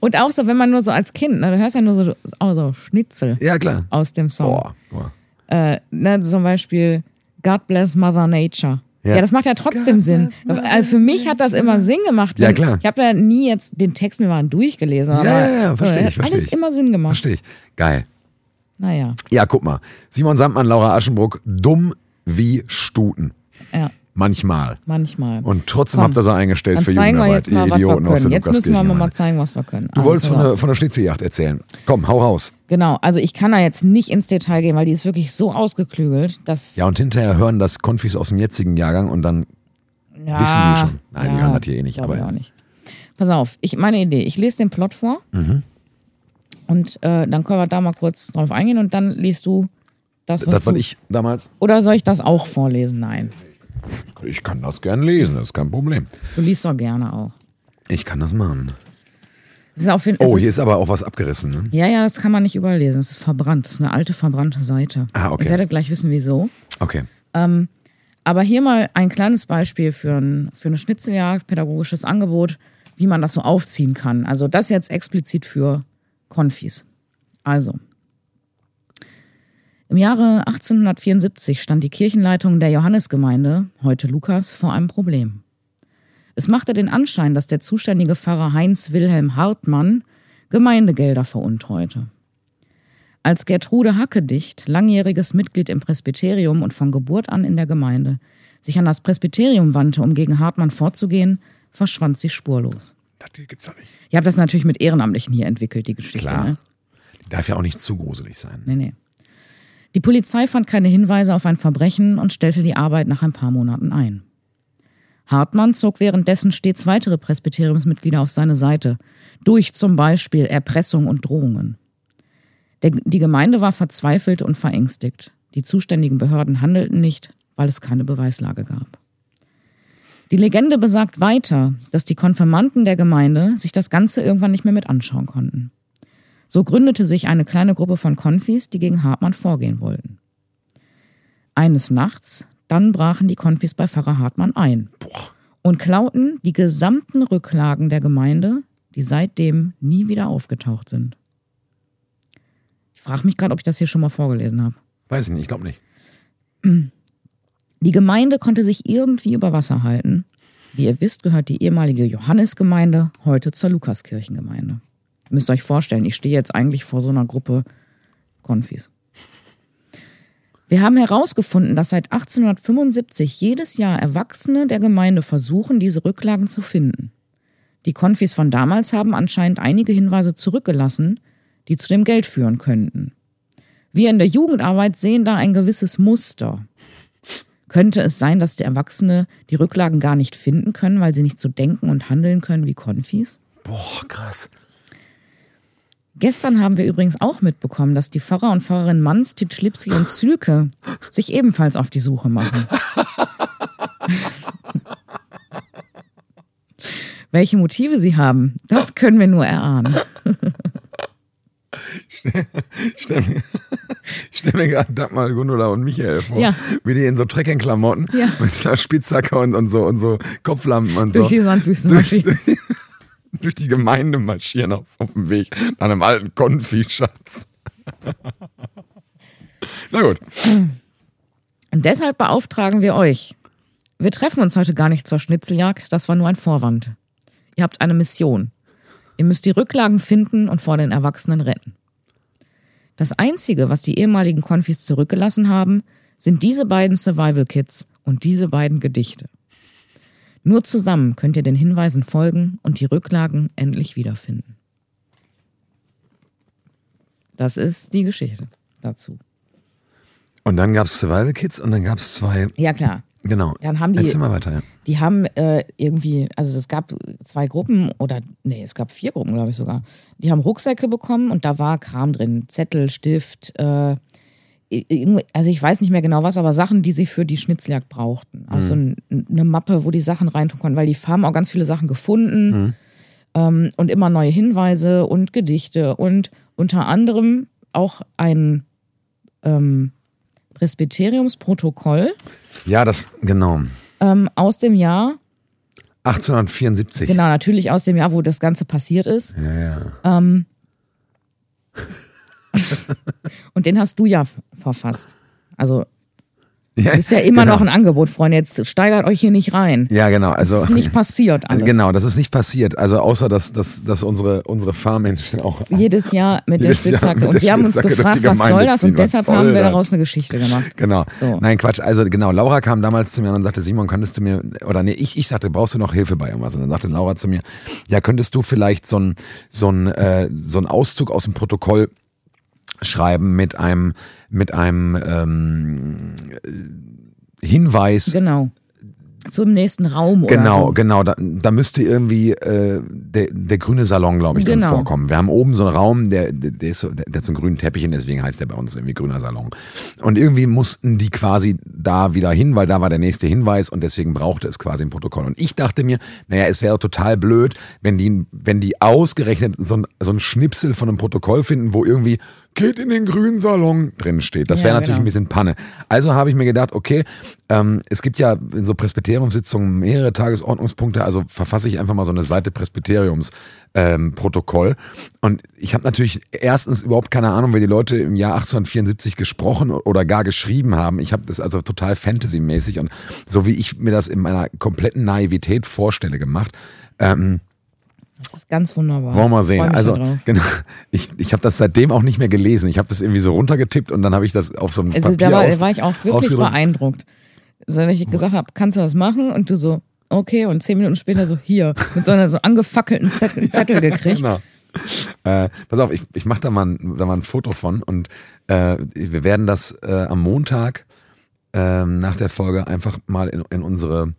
Und auch so, wenn man nur so als Kind, ne, du hörst ja nur so, auch so Schnitzel Ja, klar. aus dem Song. Boah. Boah. Äh, ne, zum Beispiel God bless Mother Nature. Ja. Ja, das macht ja trotzdem Sinn. Also für mich hat das immer Sinn gemacht. Ja, klar. Ich habe ja nie jetzt den Text mir mal durchgelesen. Aber ja, ja, so, verstehe ich, hat verstehe alles ich. immer Sinn gemacht. Verstehe ich. Geil. Naja, Ja, guck mal. Simon Sandmann, Laura Aschenbruck, dumm wie Stuten. ja, Manchmal. manchmal. Und trotzdem Komm, habt ihr sie eingestellt für zeigen wir Jugendarbeit, jetzt mal, ihr was wir Idioten aus können. der Jetzt müssen wir mal, zeigen, was wir können. Du wolltest Also, von der, von der Schnitzeljagd erzählen. Komm, hau raus. Genau, also ich kann da jetzt nicht ins Detail gehen, weil die ist wirklich so ausgeklügelt, dass Ja, und hinterher hören das Konfis aus dem jetzigen Jahrgang und dann Ja, Wissen die schon. Nein, die hören das hier eh nicht, aber ja. auch nicht. Pass auf, ich, meine Idee, ich lese den Plot vor Mhm. Und äh, dann können wir da mal kurz drauf eingehen und dann liest du das, was das, du... ich damals. Oder soll ich das auch vorlesen? Nein, Ich kann das gern lesen, das ist kein Problem. du liest doch gerne auch. Ich kann das machen. Es ist auf jeden, Oh, hier ist aber auch was abgerissen. Ne? Ja, ja, das kann man nicht überlesen. Es ist verbrannt. Das ist eine alte verbrannte Seite. Ah, okay. Ich werde gleich wissen, wieso. Okay. Aber hier mal ein kleines Beispiel für, ein, für eine Schnitzeljagd, pädagogisches Angebot, wie man das so aufziehen kann. Also das jetzt explizit für Konfis. Also, im Jahre 1874 stand die Kirchenleitung der Johannesgemeinde, heute Lukas, vor einem Problem. Es machte den Anschein, dass der zuständige Pfarrer Heinz Wilhelm Hartmann Gemeindegelder veruntreute. Als Gertrude Hackedicht, langjähriges Mitglied im Presbyterium und von Geburt an in der Gemeinde, sich an das Presbyterium wandte, um gegen Hartmann vorzugehen, verschwand sie spurlos. Das gibt's ja nicht. Ihr habt das natürlich mit Ehrenamtlichen hier entwickelt, die Geschichte. Klar. Ne? Darf ja auch nicht zu gruselig sein. Nee, nee. Die Polizei fand keine Hinweise auf ein Verbrechen und stellte die Arbeit nach ein paar Monaten ein. Hartmann zog währenddessen stets weitere Presbyteriumsmitglieder auf seine Seite, durch zum Beispiel Erpressung und Drohungen. Der, die Gemeinde war verzweifelt und verängstigt. Die zuständigen Behörden handelten nicht, weil es keine Beweislage gab. Die Legende besagt weiter, dass die Konfirmanden der Gemeinde sich das Ganze irgendwann nicht mehr mit anschauen konnten. So gründete sich eine kleine Gruppe von Konfis, die gegen Hartmann vorgehen wollten. Eines Nachts, dann brachen die Konfis bei Pfarrer Hartmann ein und klauten die gesamten Rücklagen der Gemeinde, die seitdem nie wieder aufgetaucht sind. Ich frage mich gerade, ob ich das hier schon mal vorgelesen habe. Weiß ich nicht, ich glaube nicht. Die Gemeinde konnte sich irgendwie über Wasser halten. Wie ihr wisst, gehört die ehemalige Johannesgemeinde heute zur Lukaskirchengemeinde. Ihr müsst euch vorstellen, ich stehe jetzt eigentlich vor so einer Gruppe Konfis. Wir haben herausgefunden, dass seit 1875 jedes Jahr Erwachsene der Gemeinde versuchen, diese Rücklagen zu finden. Die Konfis von damals haben anscheinend einige Hinweise zurückgelassen, die zu dem Geld führen könnten. Wir in der Jugendarbeit sehen da ein gewisses Muster. Könnte es sein, dass die Erwachsene die Rücklagen gar nicht finden können, weil sie nicht so denken und handeln können wie Konfis? Boah, krass. Gestern haben wir übrigens auch mitbekommen, dass die Pfarrer und Pfarrerin Manstitsch, Lipsi und Zülke sich ebenfalls auf die Suche machen. Welche Motive sie haben, das können wir nur erahnen. Stell mir, stell mir gerade Dagmar, Gundula und Michael vor, Ja. wie die in so Trekkingklamotten Ja. mit einer Spitzhacke und, und so und so Kopflampen und Durch so die Sandwüsten marschieren. durch die Gemeinde marschieren auf, auf dem Weg nach einem alten Konfi-Schatz. Na gut. Und deshalb beauftragen wir euch. Wir treffen uns heute gar nicht zur Schnitzeljagd, das war nur ein Vorwand. Ihr habt eine Mission. Ihr müsst die Rücklagen finden und vor den Erwachsenen retten. Das Einzige, was die ehemaligen Konfis zurückgelassen haben, sind diese beiden Survival Kits und diese beiden Gedichte. Nur zusammen könnt ihr den Hinweisen folgen und die Rücklagen endlich wiederfinden. Das ist die Geschichte dazu. Und dann gab es Survival Kids und dann gab es zwei, Ja, klar. genau. Dann haben die- Erzähl mal weiter, ja. Die haben äh, irgendwie, also es gab zwei Gruppen oder nee, es gab vier Gruppen, glaube ich sogar. Die haben Rucksäcke bekommen und da war Kram drin, Zettel, Stift, äh, also ich weiß nicht mehr genau was, aber Sachen, die sie für die Schnitzeljagd brauchten. Auch so ein, eine Mappe, wo die Sachen reintun konnten, weil die haben auch ganz viele Sachen gefunden ähm, und immer neue Hinweise und Gedichte und unter anderem auch ein ähm, Presbyteriumsprotokoll Ja, das, genau. Ähm, aus dem Jahr 1874. Genau, natürlich aus dem Jahr, wo das Ganze passiert ist. Ja, ja. Ähm, und den hast du ja verfasst. Also ja ist ja immer genau. noch ein Angebot, Freunde. Jetzt steigert euch hier nicht rein. Ja, genau. Also, das ist nicht passiert alles. Genau, das ist nicht passiert. Also außer, dass, dass, dass unsere, unsere Fahrmenschen auch Jedes Jahr mit Jedes der Spitzhacke. Und wir haben uns gefragt, was soll das? Und deshalb haben wir das? daraus eine Geschichte gemacht. Genau. So. Nein, Quatsch. Also genau, Laura kam damals zu mir und sagte, Simon, könntest du mir, oder nee, ich, ich sagte, brauchst du noch Hilfe bei irgendwas? Und dann sagte Laura zu mir, ja, könntest du vielleicht so ein, so ein, äh, so ein Auszug aus dem Protokoll schreiben mit einem, mit einem ähm, äh, Hinweis, Genau. Zum nächsten Raum oder Genau, so. genau. Da, da müsste irgendwie äh, der, der grüne Salon, glaube ich, Genau. vorkommen. Wir haben oben so einen Raum, der, der, ist so, der, der hat so einen grünen Teppich deswegen heißt der bei uns irgendwie grüner Salon. Und irgendwie mussten die quasi da wieder hin, weil da war der nächste Hinweis und deswegen brauchte es quasi ein Protokoll. Und ich dachte mir, naja, es wäre doch total blöd, wenn die, wenn die ausgerechnet so ein, so ein Schnipsel von einem Protokoll finden, wo irgendwie geht in den grünen Salon drin steht. Das Ja, wäre natürlich genau. ein bisschen Panne. Also habe ich mir gedacht, okay, ähm, es gibt ja in so Presbyteriumssitzungen mehrere Tagesordnungspunkte, also verfasse ich einfach mal so eine Seite Presbyteriumsprotokoll. Ähm. Und ich habe natürlich erstens überhaupt keine Ahnung, wer die Leute im Jahr 1874 gesprochen oder gar geschrieben haben. Ich habe das also total Fantasy-mäßig und so wie ich mir das in meiner kompletten Naivität vorstelle gemacht. Ähm, Das ist ganz wunderbar. wollen wir mal sehen. Also genau, ich, ich habe das seitdem auch nicht mehr gelesen. Ich habe das irgendwie so runtergetippt und dann habe ich das auf so einem Also Papier da war, aus, war ich auch wirklich beeindruckt. Also wenn ich gesagt habe, kannst du das machen? Und du so, okay. Und zehn Minuten später so, hier, mit so einer so angefackelten Zettel, Zettel gekriegt. Genau. Äh, pass auf, ich, ich mache da, mal ein- da mal ein Foto von und äh, wir werden das äh, am Montag ähm, nach der Folge einfach mal in, in unsere,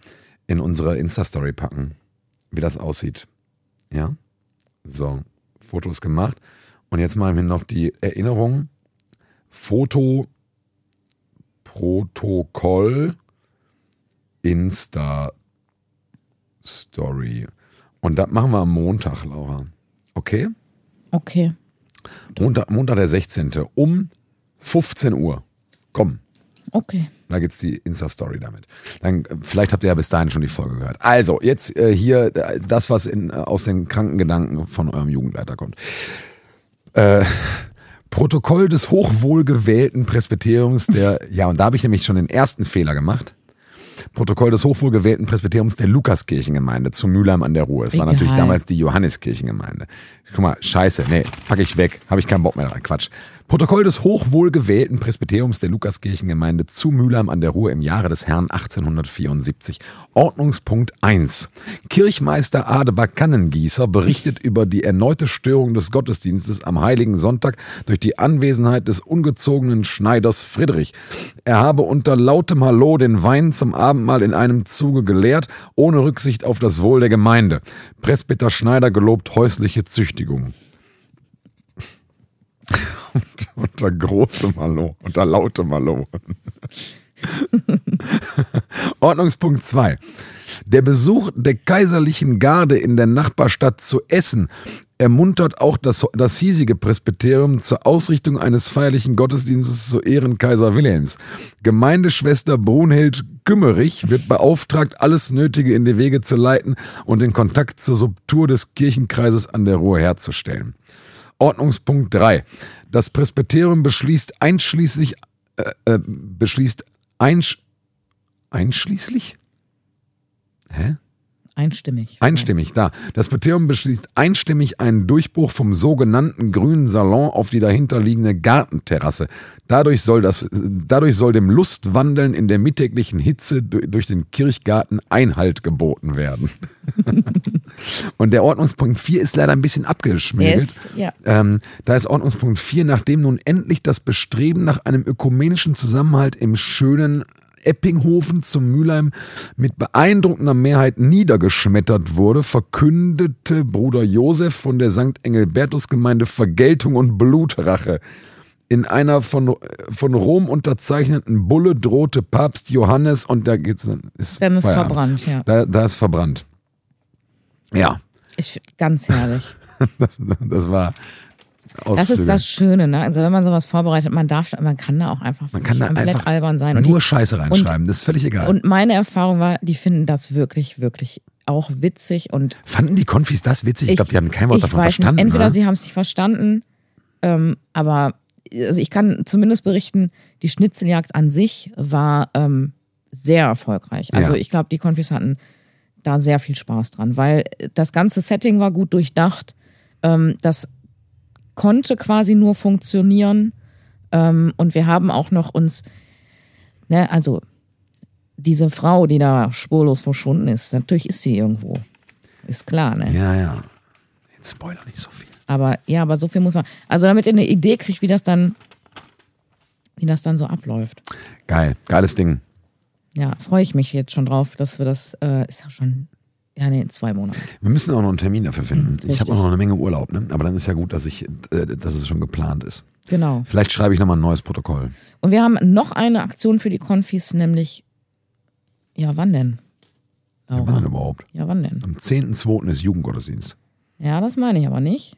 in unsere Insta-Story packen, wie das aussieht. Ja? So, Fotos gemacht. Und jetzt machen wir noch die Erinnerung. Foto, Protokoll, Insta-Story. Und das machen wir am Montag, Laura. Okay? Okay. Montag, Montag der 16. um 15 Uhr. Komm, Okay. Da gibt's die Insta-Story damit. Dann, äh, vielleicht habt ihr ja bis dahin schon die Folge gehört. Also, jetzt äh, hier äh, das, was in, äh, aus den kranken Gedanken von eurem Jugendleiter kommt. Äh, Protokoll des hochwohlgewählten Presbyteriums der, ja, und da habe ich nämlich schon den ersten Fehler gemacht. Protokoll des hochwohlgewählten Presbyteriums der Lukaskirchengemeinde zu Mülheim an der Ruhr. Es war Egal. natürlich damals die Johanneskirchengemeinde. Guck mal, scheiße, nee, packe ich weg, habe ich keinen Bock mehr dran, Quatsch. Protokoll des hochwohlgewählten Presbyteriums der Lukaskirchengemeinde zu Mülheim an der Ruhr im Jahre des Herrn 1874. Ordnungspunkt 1. Kirchmeister Adebar Kannengießer berichtet über die erneute Störung des Gottesdienstes am Heiligen Sonntag durch die Anwesenheit des ungezogenen Schneiders Friedrich. Er habe unter lautem Hallo den Wein zum Abendmahl in einem Zuge geleert, ohne Rücksicht auf das Wohl der Gemeinde. Presbyter Schneider gelobt häusliche Züchtigung. unter großem Hallo, unter lautem Hallo. Ordnungspunkt 2. Der Besuch der kaiserlichen Garde in der Nachbarstadt zu Essen ermuntert auch das, das hiesige Presbyterium zur Ausrichtung eines feierlichen Gottesdienstes zu Ehren Kaiser Wilhelms. Gemeindeschwester Brunhild Kümmerich wird beauftragt, alles Nötige in die Wege zu leiten und den Kontakt zur Subtur des Kirchenkreises an der Ruhr herzustellen. Ordnungspunkt 3. Das Presbyterium beschließt einschließlich äh, äh, beschließt einsch einschließlich? Hä? Einstimmig. Einstimmig, da. Das Presbyterium beschließt einstimmig einen Durchbruch vom sogenannten grünen Salon auf die dahinterliegende Gartenterrasse. Dadurch soll, das, dadurch soll dem Lustwandeln in der mittäglichen Hitze durch den Kirchgarten Einhalt geboten werden. Und der Ordnungspunkt 4 ist leider ein bisschen abgeschmälert. Yes, ja. ähm, da ist Ordnungspunkt 4, nachdem nun endlich das Bestreben nach einem ökumenischen Zusammenhalt im schönen Eppinghofen zum Mülheim mit beeindruckender Mehrheit niedergeschmettert wurde, verkündete Bruder Josef von der St. Engelbertus-Gemeinde Vergeltung und Blutrache. In einer von, von Rom unterzeichneten Bulle drohte Papst Johannes und da geht's ist dann ist Feierabend. verbrannt, ja. Da, da ist verbrannt. Ja. Ich, ganz herrlich. das, das war Auszüge. Das ist das Schöne, ne? Also wenn man sowas vorbereitet, man darf, man kann da auch einfach man kann da komplett einfach albern sein. Und nur die, Scheiße reinschreiben, und, das ist völlig egal. Und meine Erfahrung war, die finden das wirklich, wirklich auch witzig und. Fanden die Konfis das witzig? Ich, ich glaube, die haben kein Wort davon verstanden. Nicht. Entweder oder? sie haben es nicht verstanden, ähm, aber also ich kann zumindest berichten, die Schnitzeljagd an sich war ähm, sehr erfolgreich. Also ja. ich glaube, die Konfis hatten da sehr viel Spaß dran, weil das ganze Setting war gut durchdacht. Ähm, das konnte quasi nur funktionieren. Ähm, und wir haben auch noch uns, ne, also diese Frau, die da spurlos verschwunden ist, natürlich ist sie irgendwo. Ist klar, ne? Ja, ja. Jetzt spoiler nicht so viel. Aber ja, aber so viel muss man. Also damit ihr eine Idee kriegt, wie das dann, wie das dann so abläuft. Geil, geiles Ding. Ja, freue ich mich jetzt schon drauf, dass wir das, äh, ist ja schon ja, nee, in zwei Monaten. Wir müssen auch noch einen Termin dafür finden. Richtig. Ich habe auch noch eine Menge Urlaub, ne? Aber dann ist ja gut, dass ich, äh, dass es schon geplant ist. Genau. Vielleicht schreibe ich nochmal ein neues Protokoll. Und wir haben noch eine Aktion für die Konfis, nämlich. Ja, wann denn? Ja, wann denn überhaupt? Ja, wann denn? Am 10.2. ist Jugendgottesdienst. Ja, das meine ich aber nicht.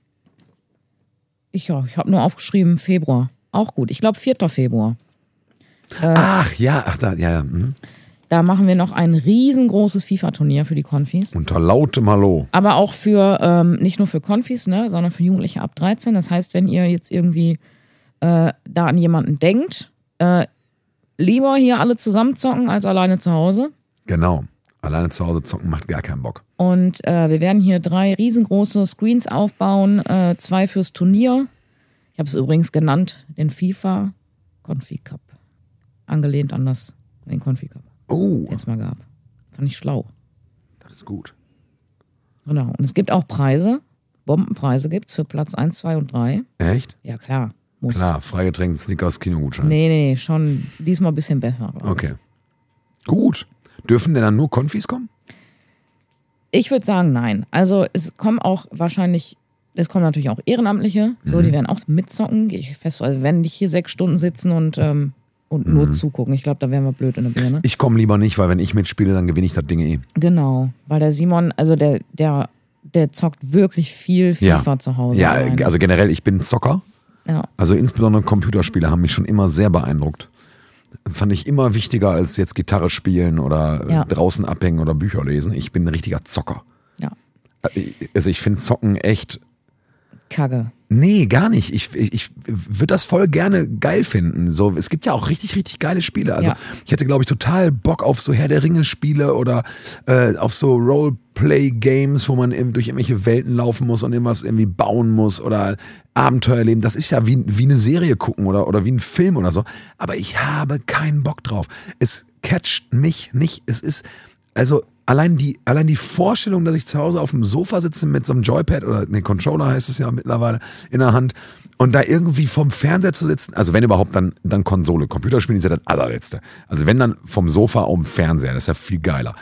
Ich, ja, ich habe nur aufgeschrieben Februar. Auch gut. Ich glaube 4. Februar. Äh, ach ja, ach da, ja, ja. Hm. Da machen wir noch ein riesengroßes FIFA-Turnier für die Konfis. Unter lautem Hallo. Aber auch für, ähm, nicht nur für Konfis, ne, sondern für Jugendliche ab 13. Das heißt, wenn ihr jetzt irgendwie äh, da an jemanden denkt, äh, lieber hier alle zusammen zocken als alleine zu Hause. Genau. Alleine zu Hause zocken macht gar keinen Bock. Und äh, wir werden hier drei riesengroße Screens aufbauen, äh, zwei fürs Turnier. Ich habe es übrigens genannt, den FIFA Confi Cup. Angelehnt an das, den Confi Cup oh. jetzt mal gab. Fand ich schlau. Das ist gut. Genau. Und es gibt auch Preise. Bombenpreise gibt es für Platz 1, 2 und 3. Echt? Ja, klar. Muss. Klar, Freigetränk, Snickers, Kinogutschein. Nee, nee, schon diesmal ein bisschen besser. Okay. Gut. Dürfen denn dann nur Konfis kommen? Ich würde sagen, nein. Also es kommen auch wahrscheinlich, es kommen natürlich auch Ehrenamtliche, so, mhm. die werden auch mitzocken, gehe ich fest. Also wenn nicht hier sechs Stunden sitzen und ähm, und nur mhm. zugucken. Ich glaube, da wären wir blöd in der Birne. Ich komme lieber nicht, weil wenn ich mitspiele, dann gewinne ich das Ding eh. Genau, weil der Simon, also der, der, der zockt wirklich viel FIFA ja. zu Hause. Ja, rein. also generell, ich bin Zocker. Ja. Also insbesondere Computerspiele haben mich schon immer sehr beeindruckt. Fand ich immer wichtiger als jetzt Gitarre spielen oder ja. draußen abhängen oder Bücher lesen. Ich bin ein richtiger Zocker. Ja. Also ich finde Zocken echt Kacke. Nee, gar nicht. Ich, ich, ich würde das voll gerne geil finden. So, es gibt ja auch richtig, richtig geile Spiele. Also ja. ich hätte, glaube ich, total Bock auf so Herr der Ringe-Spiele oder äh, auf so Role Roleplay-Games, wo man eben durch irgendwelche Welten laufen muss und irgendwas irgendwie bauen muss oder Abenteuer erleben. Das ist ja wie, wie eine Serie gucken oder, oder wie ein Film oder so. Aber ich habe keinen Bock drauf. Es catcht mich nicht. Es ist, also allein die, allein die Vorstellung, dass ich zu Hause auf dem Sofa sitze mit so einem Joypad oder ne, Controller heißt es ja mittlerweile in der Hand und da irgendwie vom Fernseher zu sitzen, also wenn überhaupt, dann, dann Konsole. Computerspielen ist ja das allerletzte. Also wenn dann vom Sofa dem Fernseher, das ist ja viel geiler.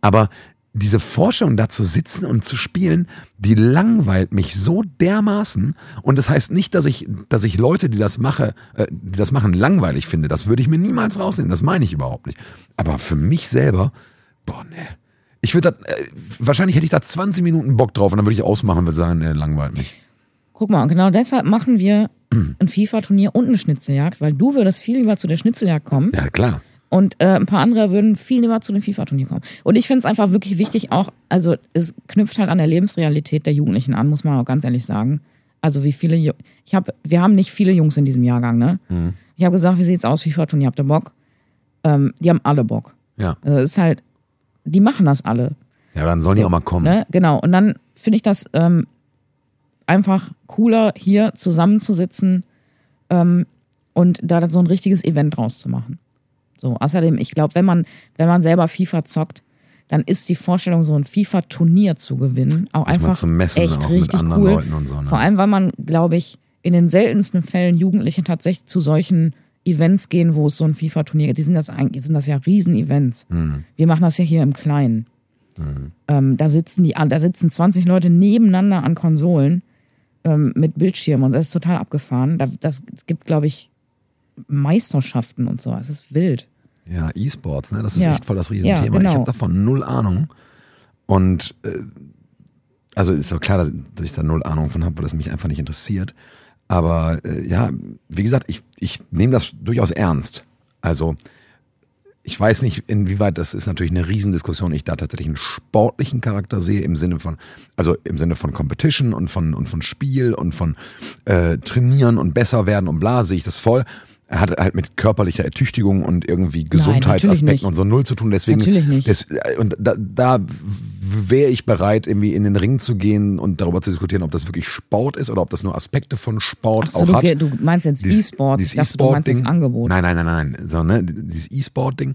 Aber diese Vorstellung, da zu sitzen und zu spielen, die langweilt mich so dermaßen. Und das heißt nicht, dass ich, dass ich Leute, die das mache, äh, die das machen, langweilig finde. Das würde ich mir niemals rausnehmen. Das meine ich überhaupt nicht. Aber für mich selber, boah, ne. Ich würde äh, wahrscheinlich hätte ich da 20 Minuten Bock drauf und dann würde ich ausmachen und würde sagen, ne, langweilt mich. Guck mal, genau deshalb machen wir ein FIFA-Turnier und eine Schnitzeljagd, weil du würdest viel lieber zu der Schnitzeljagd kommen. Ja, klar. Und äh, ein paar andere würden viel lieber zu dem FIFA-Turnier kommen. Und ich finde es einfach wirklich wichtig, auch, also es knüpft halt an der Lebensrealität der Jugendlichen an, muss man auch ganz ehrlich sagen. Also wie viele, Ju ich habe, wir haben nicht viele Jungs in diesem Jahrgang, ne? Mhm. Ich habe gesagt, wie sieht's aus, FIFA-Turnier, habt ihr Bock? Ähm, die haben alle Bock. Ja. Also es ist halt, die machen das alle. Ja, dann sollen die auch mal kommen. Ne? Genau. Und dann finde ich das ähm, einfach cooler, hier zusammenzusitzen ähm, und da dann so ein richtiges Event draus zu machen. So, außerdem, ich glaube, wenn man, wenn man selber FIFA zockt, dann ist die Vorstellung, so ein FIFA-Turnier zu gewinnen, auch Sich einfach messen, echt auch mit richtig anderen cool. Leuten und so, ne? Vor allem, weil man, glaube ich, in den seltensten Fällen Jugendliche tatsächlich zu solchen Events gehen, wo es so ein FIFA-Turnier gibt. Die sind das eigentlich, sind das ja Riesen-Events. Mhm. Wir machen das ja hier im Kleinen. Ähm, da sitzen die, da sitzen 20 Leute nebeneinander an Konsolen ähm, mit Bildschirmen und das ist total abgefahren. Da, das es gibt, glaube ich, Meisterschaften und so. Es ist wild. Ja, E-Sports, ne? Das ist Ja. echt voll das Riesenthema. Ja, genau. Ich habe davon null Ahnung. Und äh, also ist doch klar, dass, dass ich da null Ahnung von habe, weil das mich einfach nicht interessiert. Aber äh, ja, wie gesagt, ich, ich nehme das durchaus ernst. Also ich weiß nicht, inwieweit das ist natürlich eine Riesendiskussion, ich da tatsächlich einen sportlichen Charakter sehe, im Sinne von, also im Sinne von Competition und von, und von Spiel und von äh, Trainieren und besser werden und bla, sehe ich das voll. Er hat halt mit körperlicher Ertüchtigung und irgendwie Gesundheitsaspekten und so null zu tun. Deswegen, Natürlich nicht. Das, und da, da wäre ich bereit, irgendwie in den Ring zu gehen und darüber zu diskutieren, ob das wirklich Sport ist oder ob das nur Aspekte von Sport Achso, auch du, hat. du meinst jetzt E-Sports. Ich dachte, du meinst das. Angebot. Nein, nein, nein, nein. So, ne, dieses E-Sport-Ding.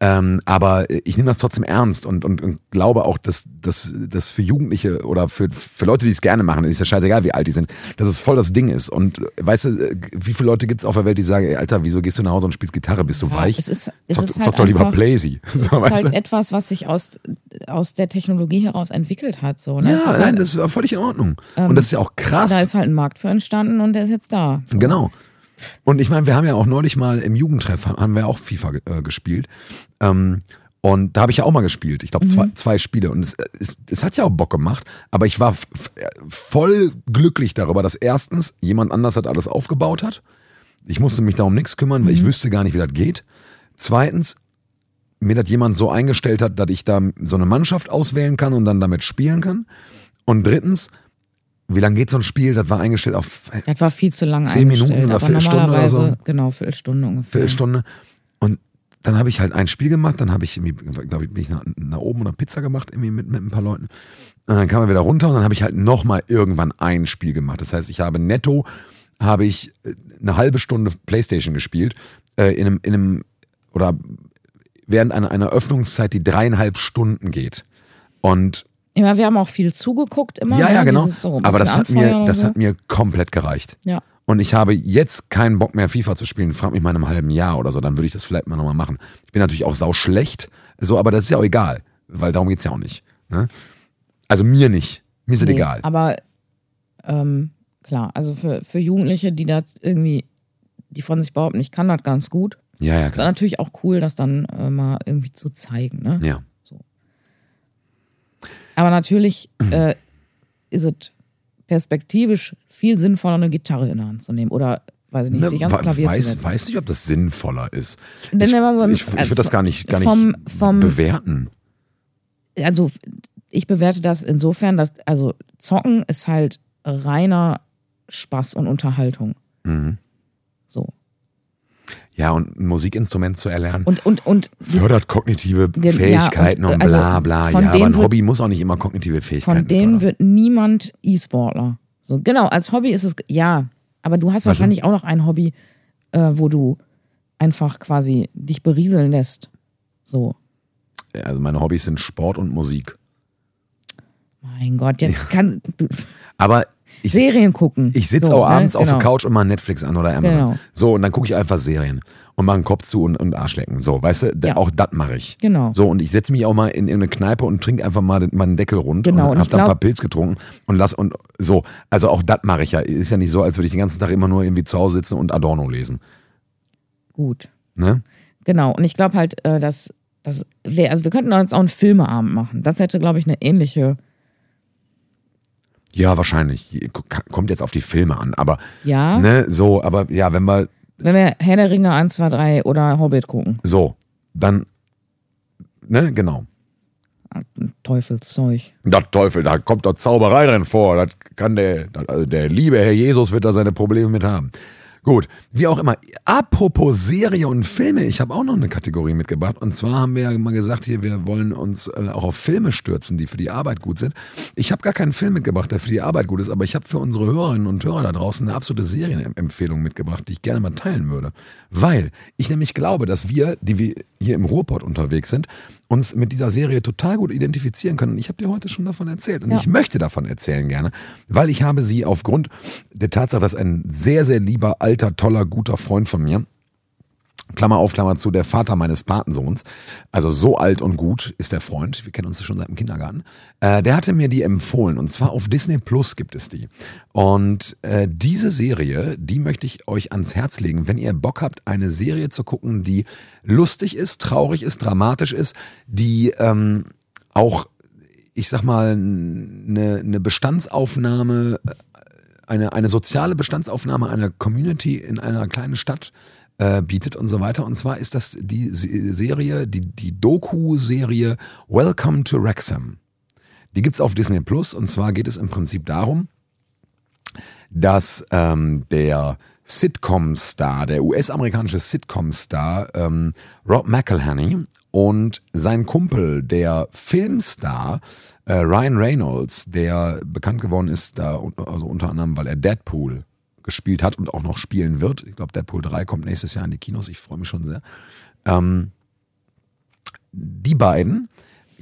Ähm, aber ich nehme das trotzdem ernst und, und, und glaube auch, dass das für Jugendliche oder für, für Leute, die es gerne machen, ist ja scheißegal, wie alt die sind, dass es voll das Ding ist. Und äh, weißt du, äh, wie viele Leute gibt es auf der Welt, die sagen, ey, Alter, wieso gehst du nach Hause und spielst Gitarre, bist du Ja, weich? es ist- es zock ist halt zock doch lieber einfach- Blazy. Es So, ist halt du? etwas, was sich aus, aus der Technologie heraus entwickelt hat. So, ne? Ja, Es ist nein, halt, das ist völlig in Ordnung. und das ist ja auch krass. da ist halt ein Markt für entstanden und der ist jetzt da. So. Genau. Und ich meine, wir haben ja auch neulich mal im Jugendtreff, haben wir auch FIFA äh, gespielt. Ähm, und da habe ich ja auch mal gespielt. Ich glaube, Mhm. zwei, zwei Spiele. Und es, es, es hat ja auch Bock gemacht. Aber ich war f- voll glücklich darüber, dass erstens jemand anders das alles aufgebaut hat. Ich musste mich darum nichts kümmern, Mhm. weil ich wüsste gar nicht, wie das geht. Zweitens, mir das jemand so eingestellt hat, dass ich da so eine Mannschaft auswählen kann und dann damit spielen kann. Und drittens, wie lange geht so ein Spiel? Das war eingestellt auf Das war viel zu lang Zehn Minuten oder Viertelstunde oder normalerweise, so. genau, Viertelstunde ungefähr. Viertelstunde. Und dann habe ich halt ein Spiel gemacht, dann habe ich, glaube ich, bin ich nach, nach oben oder Pizza gemacht, irgendwie mit, mit ein paar Leuten. Und dann kam er wieder runter und dann habe ich halt nochmal irgendwann ein Spiel gemacht. Das heißt, ich habe netto, habe ich äh, eine halbe Stunde Playstation gespielt, äh, in einem, in einem, oder während einer, einer Öffnungszeit, die dreieinhalb Stunden geht. Und Ja, wir haben auch viel zugeguckt immer. ja, ne? ja, genau. Dieses so Aber das hat mir, das oder hat mir komplett gereicht. so. Ja. Und ich habe jetzt keinen Bock mehr, FIFA zu spielen. Frag mich mal in einem halben Jahr oder so, dann würde ich das vielleicht mal nochmal machen. Ich bin natürlich auch sau schlecht, so, aber das ist ja auch egal, weil darum geht's ja auch nicht. Ne? Also mir nicht. Mir ist es Nee, egal. Aber ähm, klar, also für, für Jugendliche, die das irgendwie, die von sich behaupten, ich kann das ganz gut, Ja, ja, ist klar. natürlich auch cool, das dann äh, mal irgendwie zu zeigen. Ne? Ja. Aber natürlich äh, ist es perspektivisch viel sinnvoller, eine Gitarre in der Hand zu nehmen. Oder, weiß ich nicht, Ne, sich ans Klavier zu weiß, setzen. weiß nicht, ob das sinnvoller ist. Denn Ich, ich, ich würde das gar nicht, gar nicht vom- vom- bewerten. also ich bewerte das insofern, dass, also Zocken ist halt reiner Spaß und Unterhaltung. Mhm. Ja, und ein Musikinstrument zu erlernen. Und, und, und fördert kognitive ja, Fähigkeiten und, und, also, bla bla. von Ja, aber ein wird- Hobby muss auch nicht immer kognitive Fähigkeiten von denen fördern. wird niemand E-Sportler. So, genau, als Hobby ist es, ja, aber du hast Was wahrscheinlich auch noch ein Hobby, äh, wo du einfach quasi dich berieseln lässt. So, Also meine Hobbys sind Sport und Musik. mein Gott, jetzt kann du Aber ich, Serien gucken. ich sitze so, auch abends ne? auf der Genau. Couch und mache Netflix an oder Amazon. Genau. So, und dann gucke ich einfach Serien und mache einen Kopf zu und, und Arsch lecken. So, weißt du, Ja. auch das mache ich. Genau. So, und ich setze mich auch mal in, in eine Kneipe und trinke einfach mal den, meinen Deckel rund Genau, und und hab ich dann ein paar Pilz getrunken und lass und so. Also auch das mache ich ja. Ist ja nicht so, als würde ich den ganzen Tag immer nur irgendwie zu Hause sitzen und Adorno lesen. Gut. Ne? Genau, und ich glaube halt, äh, dass das wäre, also wir könnten jetzt auch einen Filmeabend machen. Das hätte, glaube ich, eine ähnliche, Ja, wahrscheinlich. Kommt jetzt auf die Filme an, aber ja, ne, so, aber ja, wenn wir wenn wir Herr der Ringe 1, 2, 3 oder Hobbit gucken. so, dann ne, genau. Teufelszeug. Das Teufel, da kommt doch Zauberei drin vor. Das kann der, das, also der liebe Herr Jesus wird da seine Probleme mit haben. Gut, wie auch immer. Apropos Serie und Filme, ich habe auch noch eine Kategorie mitgebracht. Und zwar haben wir ja mal gesagt, hier, wir wollen uns äh, auch auf Filme stürzen, die für die Arbeit gut sind. Ich habe gar keinen Film mitgebracht, der für die Arbeit gut ist, aber ich habe für unsere Hörerinnen und Hörer da draußen eine absolute Serienempfehlung mitgebracht, die ich gerne mal teilen würde. Weil ich nämlich glaube, dass wir, die wir hier im Ruhrpott unterwegs sind, uns mit dieser Serie total gut identifizieren können. Und ich habe dir heute schon davon erzählt. Und Ja. ich möchte davon erzählen gerne, weil ich habe sie aufgrund der Tatsache, dass ein sehr, sehr lieber, alter, toller, guter Freund von mir, Klammer auf, Klammer zu, der Vater meines Patensohns, also so alt und gut ist der Freund, wir kennen uns schon seit dem Kindergarten, äh, der hatte mir die empfohlen. Und zwar auf Disney Plus gibt es die. Und äh, diese Serie, die möchte ich euch ans Herz legen, wenn ihr Bock habt, eine Serie zu gucken, die lustig ist, traurig ist, dramatisch ist, die ähm, auch, ich sag mal, eine, eine Bestandsaufnahme eine, eine soziale Bestandsaufnahme einer Community in einer kleinen Stadt äh, bietet und so weiter. Und zwar ist das die Se- Serie, die, die Doku-Serie Welcome to Wrexham. Die gibt's auf Disney Plus und zwar geht es im Prinzip darum, dass ähm, der Sitcom-Star, der US-amerikanische Sitcom-Star ähm, Rob McElhenney und sein Kumpel, der Filmstar äh, Ryan Reynolds, der bekannt geworden ist, da also unter anderem, weil er Deadpool gespielt hat und auch noch spielen wird. Ich glaube, Deadpool 3 kommt nächstes Jahr in die Kinos. Ich freue mich schon sehr. Ähm, die beiden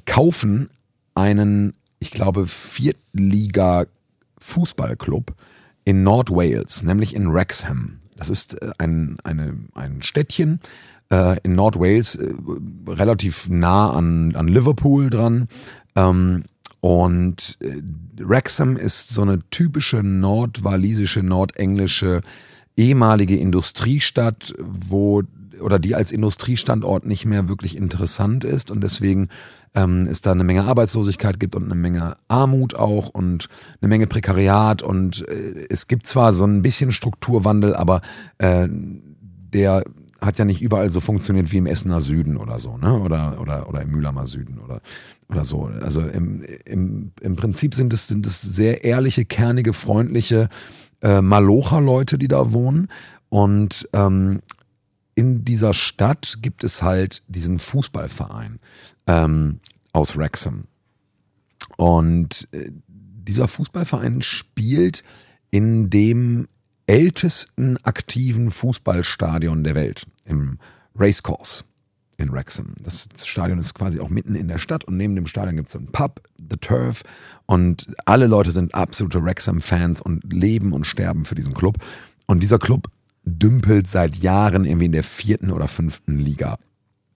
kaufen einen, ich glaube, Viertliga-Fußballclub in Nordwales, nämlich in Wrexham. Das ist äh, ein, eine, ein Städtchen äh, in Nordwales, äh, relativ nah an, an Liverpool dran. Ähm, und äh, Wrexham ist so eine typische nordwalisische, nordenglische ehemalige Industriestadt, wo oder die als Industriestandort nicht mehr wirklich interessant ist und deswegen ähm, es da eine Menge Arbeitslosigkeit gibt und eine Menge Armut auch und eine Menge Prekariat und äh, es gibt zwar so ein bisschen Strukturwandel, aber äh, der hat ja nicht überall so funktioniert wie im Essener Süden oder so, ne? Oder, oder, oder im Mühlheimer Süden oder, oder so. Also im, im, im Prinzip sind es, sind es sehr ehrliche, kernige, freundliche äh, Malocher-Leute, die da wohnen. Und ähm, in dieser Stadt gibt es halt diesen Fußballverein ähm, aus Wrexham. Und äh, dieser Fußballverein spielt in dem ältesten aktiven Fußballstadion der Welt, im Racecourse in Wrexham. Das Stadion ist quasi auch mitten in der Stadt und neben dem Stadion gibt es einen Pub, The Turf und alle Leute sind absolute Wrexham-Fans und leben und sterben für diesen Club. Und dieser Club dümpelt seit Jahren irgendwie in der vierten oder fünften Liga.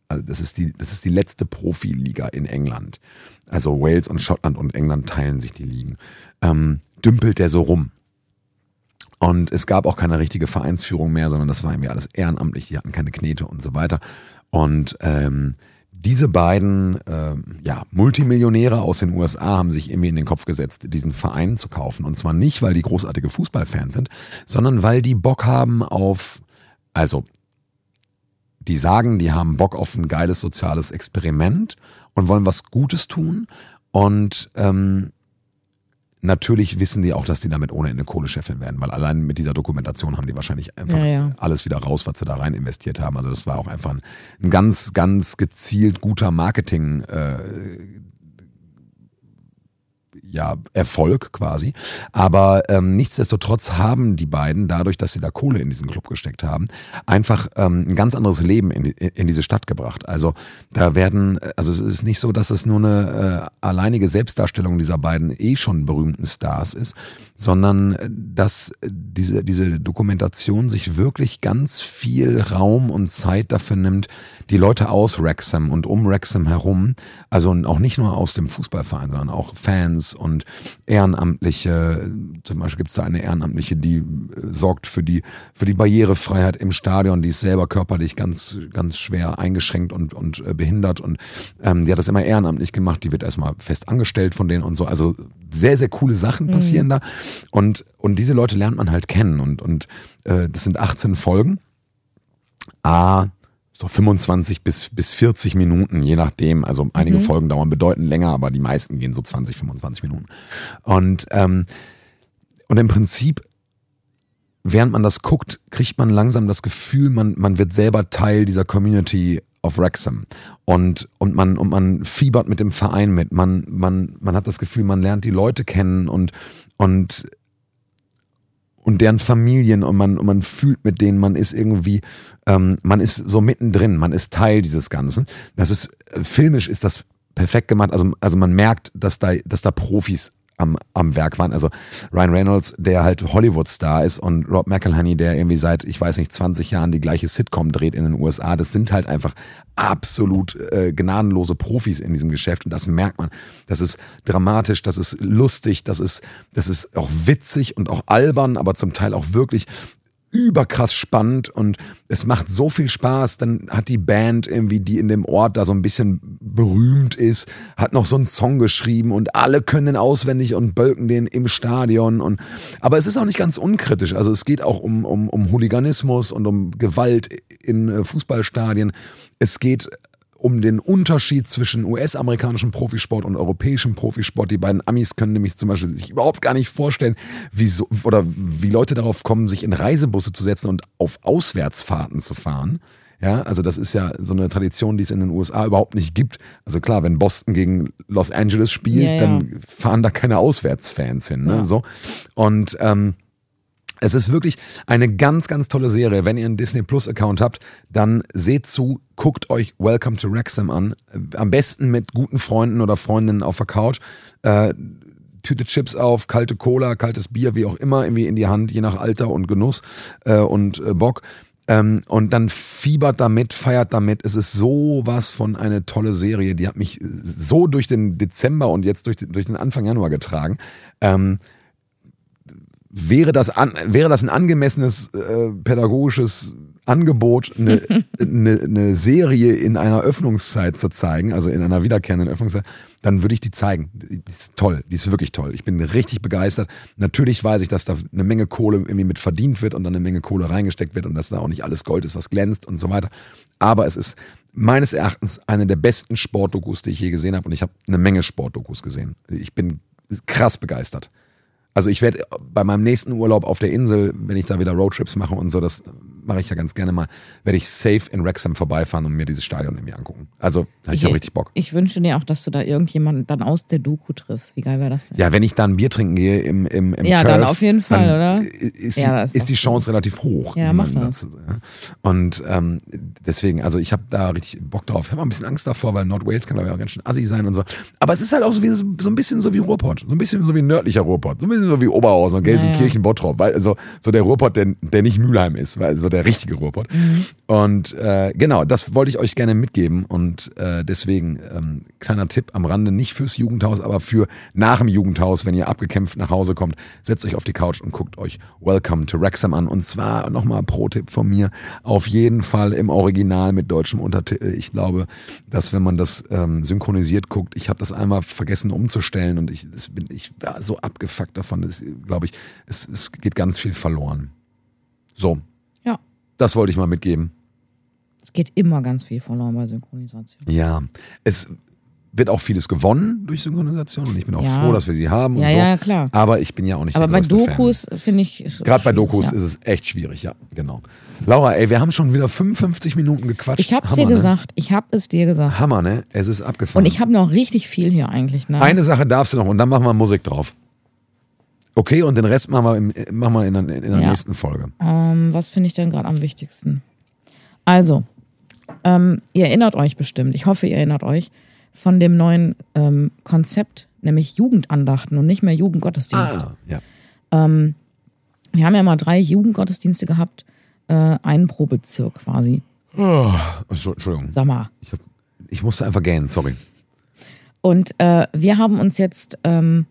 Also das ist die, das ist die letzte Profiliga in England. Also Wales und Schottland und England teilen sich die Ligen. Ähm, dümpelt der so rum. Und es gab auch keine richtige Vereinsführung mehr, sondern das war irgendwie alles ehrenamtlich, die hatten keine Knete und so weiter. Und ähm, diese beiden ähm, ja, Multimillionäre aus den USA haben sich irgendwie in den Kopf gesetzt, diesen Verein zu kaufen. Und zwar nicht, weil die großartige Fußballfans sind, sondern weil die Bock haben auf, also die sagen, die haben Bock auf ein geiles soziales Experiment und wollen was Gutes tun. Und ähm, natürlich wissen die auch, dass die damit ohne Ende Kohle scheffeln werden, weil allein mit dieser Dokumentation haben die wahrscheinlich einfach Ja, ja. alles wieder raus, was sie da rein investiert haben. Also das war auch einfach ein, ein ganz, ganz gezielt guter Marketing. Äh, ja, Erfolg quasi. Aber ähm, nichtsdestotrotz haben die beiden, dadurch, dass sie da Kohle in diesen Club gesteckt haben, einfach ähm, ein ganz anderes Leben in, in diese Stadt gebracht. Also da werden, also es ist nicht so, dass es nur eine äh, alleinige Selbstdarstellung dieser beiden eh schon berühmten Stars ist, sondern äh, dass diese, diese Dokumentation sich wirklich ganz viel Raum und Zeit dafür nimmt, die Leute aus Wrexham und um Wrexham herum, also auch nicht nur aus dem Fußballverein, sondern auch Fans und Ehrenamtliche. Zum Beispiel gibt es da eine Ehrenamtliche, die äh, sorgt für die, für die Barrierefreiheit im Stadion, die ist selber körperlich ganz, ganz schwer eingeschränkt und, und äh, behindert und ähm, die hat das immer ehrenamtlich gemacht, die wird erstmal fest angestellt von denen und so. Also sehr, sehr coole Sachen passieren da. Und, und diese Leute lernt man halt kennen und, und äh, das sind 18 Folgen. A, so 25 bis, bis 40 Minuten, je nachdem. Also einige Folgen dauern bedeutend länger, aber die meisten gehen so 20, 25 Minuten. Und, ähm, und im Prinzip, während man das guckt, kriegt man langsam das Gefühl, man, man wird selber Teil dieser Community auf Wrexham. Und, und, man, und man fiebert mit dem Verein mit. Man, man, man hat das Gefühl, man lernt die Leute kennen und, und und deren Familien und man, und man fühlt mit denen, man ist irgendwie, ähm, man ist so mittendrin, man ist Teil dieses Ganzen. Das ist, äh, filmisch ist das perfekt gemacht. Also, also man merkt, dass da, dass da Profis am, am Werk waren. Also Ryan Reynolds, der halt Hollywood-Star ist und Rob McElhenney, der irgendwie seit, ich weiß nicht, 20 Jahren die gleiche Sitcom dreht in den USA. Das sind halt einfach absolut äh, gnadenlose Profis in diesem Geschäft und das merkt man. Das ist dramatisch, das ist lustig, das ist, das ist auch witzig und auch albern, aber zum Teil auch wirklich überkrass spannend und es macht so viel Spaß. Dann hat die Band irgendwie, die in dem Ort da so ein bisschen berühmt ist, hat noch so einen Song geschrieben und alle können den auswendig und bölken den im Stadion. Und, aber es ist auch nicht ganz unkritisch. Also es geht auch um, um, um Hooliganismus und um Gewalt in äh, Fußballstadien. Es geht um den Unterschied zwischen US-amerikanischem Profisport und europäischem Profisport. Die beiden Amis können nämlich zum Beispiel sich überhaupt gar nicht vorstellen, wie so, oder wie Leute darauf kommen, sich in Reisebusse zu setzen und auf Auswärtsfahrten zu fahren. Ja, also das ist ja so eine Tradition, die es in den USA überhaupt nicht gibt. Also klar, wenn Boston gegen Los Angeles spielt, Ja, ja. dann fahren da keine Auswärtsfans hin. Ne? Ja. So. Und ähm, es ist wirklich eine ganz, ganz tolle Serie. Wenn ihr einen Disney Plus Account habt, dann seht zu, guckt euch Welcome to Wrexham an. Am besten mit guten Freunden oder Freundinnen auf der Couch. Äh, Tüte Chips auf, kalte Cola, kaltes Bier, wie auch immer, irgendwie in die Hand, je nach Alter und Genuss äh, und äh, Bock. Ähm, und dann fiebert damit, feiert damit. Es ist sowas von eine tolle Serie. Die hat mich so durch den Dezember und jetzt durch, den- durch den Anfang Januar getragen. Ähm, wäre das, an, wäre das ein angemessenes äh, pädagogisches Angebot, eine, eine, eine Serie in einer Öffnungszeit zu zeigen, also in einer wiederkehrenden Öffnungszeit, dann würde ich die zeigen. Die ist toll, die ist wirklich toll. Ich bin richtig begeistert. Natürlich weiß ich, dass da eine Menge Kohle irgendwie mit verdient wird und dann eine Menge Kohle reingesteckt wird und dass da auch nicht alles Gold ist, was glänzt und so weiter. Aber es ist meines Erachtens eine der besten Sportdokus, die ich je gesehen habe und ich habe eine Menge Sportdokus gesehen. Ich bin krass begeistert. Also ich werde bei meinem nächsten Urlaub auf der Insel, wenn ich da wieder Roadtrips mache und so, das mache ich ja ganz gerne mal, werde ich safe in Wrexham vorbeifahren und mir dieses Stadion irgendwie angucken. Also ich habe richtig Bock. Ich wünsche dir auch, dass du da irgendjemanden dann aus der Doku triffst. Wie geil wäre das denn? Ja, wenn ich da ein Bier trinken gehe im, im, im Ja, Turf, dann auf jeden Fall, oder? Ist, Ja, ist ist die Chance relativ hoch. Ja, mach das. Und ähm, deswegen, also ich habe da richtig Bock drauf. Ich habe ein bisschen Angst davor, weil Nordwales kann glaube ich auch ganz schön assi sein und so. Aber es ist halt auch so, wie, so ein bisschen so wie Ruhrpott. So ein bisschen so wie nördlicher Ruhrpott. So ein bisschen so wie Oberhausen und Gelsenkirchen, Bottrop. Weil, also, so der Ruhrpott, der, der nicht Mülheim ist, weil so der richtige Ruhrpott. Und äh, genau, das wollte ich euch gerne mitgeben. Und äh, deswegen, ähm, kleiner Tipp am Rande, nicht fürs Jugendhaus, aber für nach dem Jugendhaus, wenn ihr abgekämpft nach Hause kommt, setzt euch auf die Couch und guckt euch Welcome to Wrexham an. Und zwar nochmal Pro-Tipp von mir, auf jeden Fall im Original mit deutschem Untertitel. Ich glaube, dass wenn man das ähm, synchronisiert guckt, ich habe das einmal vergessen umzustellen und ich, das bin, ich war so abgefuckt davon, glaube ich, es, es geht ganz viel verloren. So. Das wollte ich mal mitgeben. Es geht immer ganz viel verloren bei Synchronisation. Ja, es wird auch vieles gewonnen durch Synchronisation und ich bin auch Ja. froh, dass wir sie haben und Ja, so. ja, klar. Aber ich bin ja auch nicht Aber der bei Dokus finde ich. Gerade bei Dokus ja. ist es echt schwierig, ja, genau. Laura, ey, wir haben schon wieder 55 Minuten gequatscht. Ich hab's Hammer, dir ne? gesagt. Ich hab es dir gesagt. Hammer, ne? Es ist abgefahren. Und ich habe noch richtig viel hier eigentlich. Ne? Eine Sache darfst du noch und dann machen wir Musik drauf. Okay, und den Rest machen wir, im, machen wir in der, in der Ja. nächsten Folge. Ähm, was finde ich denn gerade am wichtigsten? Also, ähm, ihr erinnert euch bestimmt, ich hoffe, ihr erinnert euch, von dem neuen ähm, Konzept, nämlich Jugendandachten und nicht mehr Jugendgottesdienst. Ah, ja. Wir haben ja mal drei Jugendgottesdienste gehabt, äh, einen pro Bezirk quasi. Oh, Entschuldigung. Sag mal. Ich, hab, ich musste einfach gähnen, sorry. Und äh, wir haben uns jetzt ähm,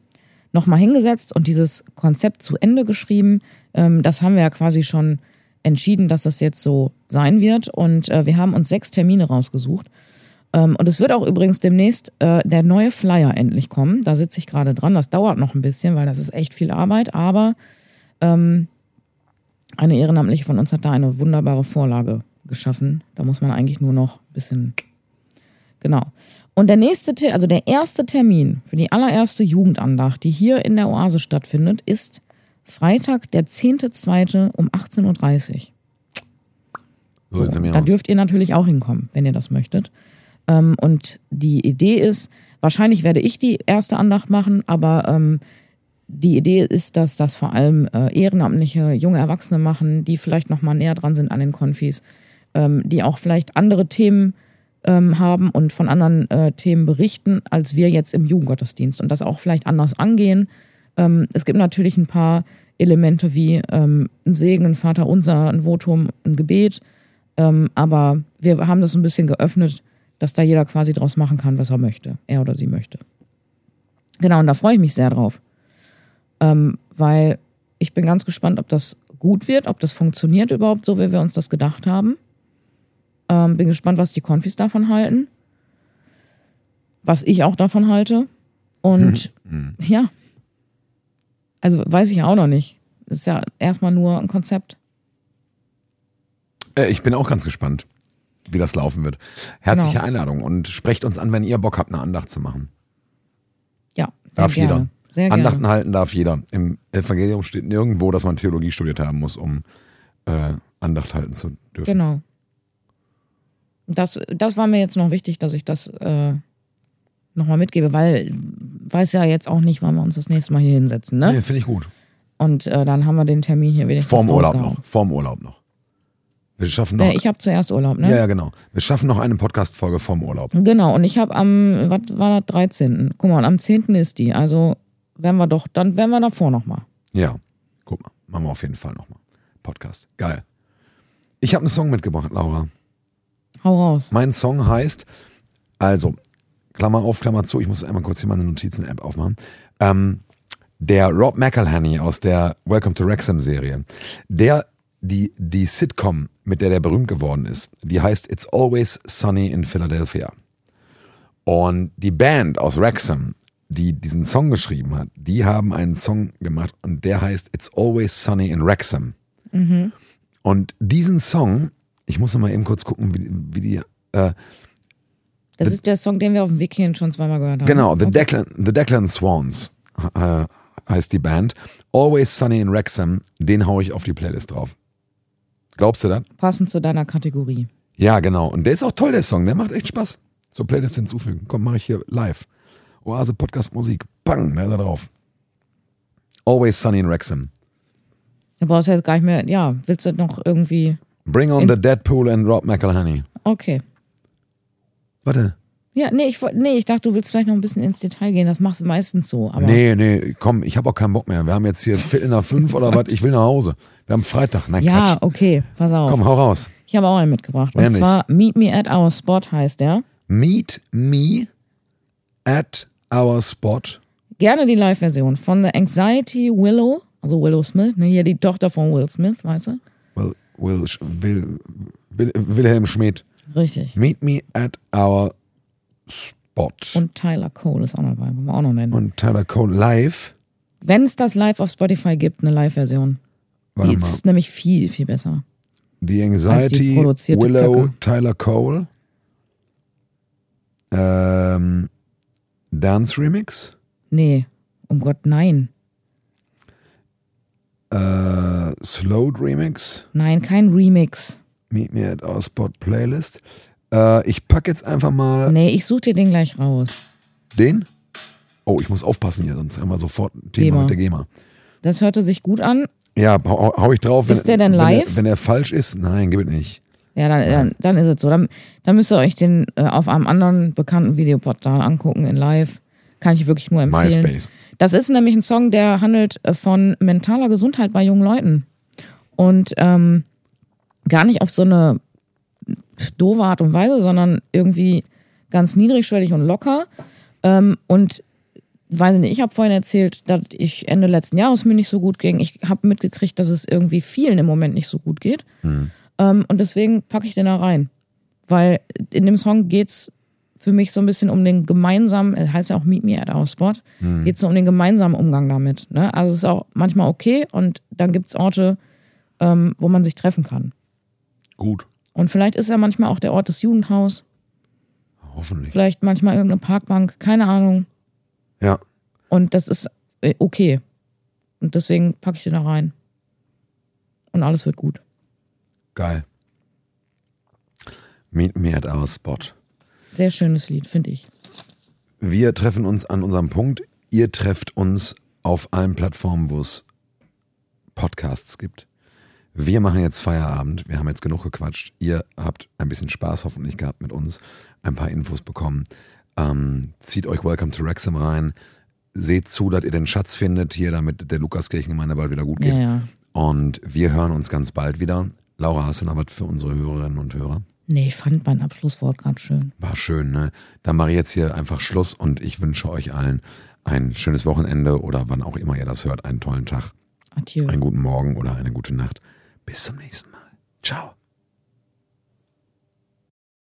nochmal hingesetzt und dieses Konzept zu Ende geschrieben. Ähm, das haben wir ja quasi schon entschieden, dass das jetzt so sein wird. Und äh, wir haben uns sechs Termine rausgesucht. Ähm, und es wird auch übrigens demnächst äh, der neue Flyer endlich kommen. Da sitze ich gerade dran. Das dauert noch ein bisschen, weil das ist echt viel Arbeit. Aber ähm, eine Ehrenamtliche von uns hat da eine wunderbare Vorlage geschaffen. Da muss man eigentlich nur noch ein bisschen Genau. Und der nächste, Te- also der erste Termin für die allererste Jugendandacht, die hier in der Oase stattfindet, ist Freitag, der 10.2. um 18.30 Uhr. So mir Da dürft ihr natürlich auch hinkommen, wenn ihr das möchtet. Ähm, und die Idee ist, wahrscheinlich werde ich die erste Andacht machen, aber ähm, die Idee ist, dass das vor allem äh, ehrenamtliche junge Erwachsene machen, die vielleicht noch mal näher dran sind an den Konfis, ähm, die auch vielleicht andere Themen ähm, haben und von anderen äh, Themen berichten, als wir jetzt im Jugendgottesdienst und das auch vielleicht anders angehen. Ähm, es gibt natürlich ein paar Elemente wie ähm, ein Segen, ein Vater unser, ein Votum, ein Gebet, ähm, aber wir haben das ein bisschen geöffnet, dass da jeder quasi draus machen kann, was er möchte, er oder sie möchte. Genau, und da freue ich mich sehr drauf. Ähm, weil ich bin ganz gespannt, ob das gut wird, ob das funktioniert überhaupt so, wie wir uns das gedacht haben. Ähm, bin gespannt, was die Konfis davon halten. Was ich auch davon halte. Und ja. Also weiß ich auch noch nicht. Das ist ja erstmal nur ein Konzept. Äh, ich bin auch ganz gespannt, wie das laufen wird. Herzliche Genau. Einladung und sprecht uns an, wenn ihr Bock habt, eine Andacht zu machen. Ja, sehr Darf gerne. jeder. Sehr Andachten gerne. halten darf jeder. Im Evangelium steht nirgendwo, dass man Theologie studiert haben muss, um äh, Andacht halten zu dürfen. Genau. Das, das war mir jetzt noch wichtig, dass ich das äh, nochmal mitgebe, weil weiß ja jetzt auch nicht, wann wir uns das nächste Mal hier hinsetzen. Ne? Nee, finde ich gut. Und äh, dann haben wir den Termin hier wenigstens Vorm Urlaub noch. Vorm Urlaub noch. Wir schaffen noch. Äh, ich habe zuerst Urlaub, ne? ja, ja, genau. Wir schaffen noch eine Podcast-Folge vorm Urlaub. Genau, und ich habe am, was war das, 13. Guck mal, und am 10. ist die. Also werden wir doch, dann werden wir davor nochmal. Ja, guck mal. Machen wir auf jeden Fall nochmal. Podcast. Geil. Ich habe einen Song mitgebracht, Laura. Hau raus. Mein Song heißt, also, Klammer auf, Klammer zu, ich muss einmal kurz hier meine Notizen-App aufmachen. Ähm, der Rob McElhenney aus der Welcome to Wrexham-Serie, der, die, die Sitcom, mit der der berühmt geworden ist, die heißt It's Always Sunny in Philadelphia. Und die Band aus Wrexham, die diesen Song geschrieben hat, die haben einen Song gemacht und der heißt It's Always Sunny in Wrexham. Und diesen Song, ich muss noch mal eben kurz gucken, wie, wie die, äh, Das ist der Song, den wir auf dem Weg hierhin schon zweimal gehört haben. Genau, The, Okay. Declan, The Declan Swans äh, heißt die Band. Always Sunny in Wrexham, den hau ich auf die Playlist drauf. Glaubst du das? Passend zu deiner Kategorie. Ja, genau. Und der ist auch toll, der Song. Der macht echt Spaß. Zur Playlist hinzufügen. Komm, mache ich hier live. Oase Podcast Musik. Bang, da ist er drauf. Always Sunny in Wrexham. Du brauchst ja jetzt gar nicht mehr, ja, willst du noch irgendwie, Bring on Ins- the Deadpool and Rob McElhenney. okay. Warte. Ja, nee ich, nee, ich dachte, du willst vielleicht noch ein bisschen ins Detail gehen. Das machst du meistens so. Aber Nee, nee, komm, ich habe auch keinen Bock mehr. Wir haben jetzt hier Viertel nach fünf oder was. Ich will nach Hause. Wir haben Freitag. Nein, ja, Quatsch. okay, pass auf. Komm, hau raus. Ich habe auch einen mitgebracht. Und Nämlich? zwar Meet Me at Our Spot heißt der. Meet me at our spot. Gerne die Live-Version von The Anxiety Willow, also Willow Smith, ne, hier die Tochter von Will Smith, weißt du? Will, Will, Will, Wilhelm Schmidt. Richtig. Meet me at our spot. Und Tyler Cole ist auch noch dabei, wollen wir auch noch nennen. Und Tyler Cole live. Wenn es das live auf Spotify gibt, eine Live-Version. Die ist nämlich viel, viel besser. The Anxiety, Willow, Kacke. Tyler Cole. Ähm, Dance Remix, Nee, um Gott, nein. Äh, Slowed Remix, Nein, kein Remix. Meet Me at Our Spot Playlist. Äh, ich packe jetzt einfach mal Nee, ich such dir den gleich raus. den. Oh, ich muss aufpassen hier, sonst haben wir sofort ein Thema GEMA. mit der GEMA. Das hörte sich gut an. Ja, hau, hau ich drauf. Ist der denn wenn live? Er, wenn er falsch ist, nein, gib es nicht. Ja, dann, dann, dann ist es so. Dann, dann müsst ihr euch den äh, auf einem anderen bekannten Videoportal angucken in live. Kann ich wirklich nur empfehlen. MySpace. Das ist nämlich ein Song, der handelt äh, von mentaler Gesundheit bei jungen Leuten. Und ähm, gar nicht auf so eine doofe Art und Weise, sondern irgendwie ganz niedrigschwellig und locker. Ähm, und weiß ich nicht, ich habe vorhin erzählt, dass ich Ende letzten Jahres mir nicht so gut ging. Ich habe mitgekriegt, dass es irgendwie vielen im Moment nicht so gut geht. Ähm, und deswegen packe ich den da rein. Weil in dem Song geht's für mich so ein bisschen um den gemeinsamen, es heißt ja auch Meet Me at Our Spot, geht's so um den gemeinsamen Umgang damit. Ne? Also es ist auch manchmal okay und dann gibt's Orte, ähm, wo man sich treffen kann. Gut. Und vielleicht ist ja manchmal auch der Ort des Jugendhaus, Hoffentlich. vielleicht manchmal irgendeine Parkbank, keine Ahnung. Ja. Und das ist äh, okay. Und deswegen packe ich den da rein. Und alles wird gut. Geil. Meet Me at Our Spot. Sehr schönes Lied, finde ich. Wir treffen uns an unserem Punkt. Ihr trefft uns auf allen Plattformen, wo es Podcasts gibt. Wir machen jetzt Feierabend. Wir haben jetzt genug gequatscht. Ihr habt ein bisschen Spaß hoffentlich gehabt mit uns, ein paar Infos bekommen. Ähm, zieht euch Welcome to Wrexham rein. Seht zu, dass ihr den Schatz findet hier, damit der Lukaskirchengemeinde bald wieder gut geht. Ja, ja. Und wir hören uns ganz bald wieder. Laura, hast du noch was für unsere Hörerinnen und Hörer? Nee, ich fand mein Abschlusswort gerade schön. War schön, ne? Dann mache ich jetzt hier einfach Schluss und ich wünsche euch allen ein schönes Wochenende oder wann auch immer ihr das hört, einen tollen Tag, Adieu. einen guten Morgen oder eine gute Nacht. Bis zum nächsten Mal. Ciao.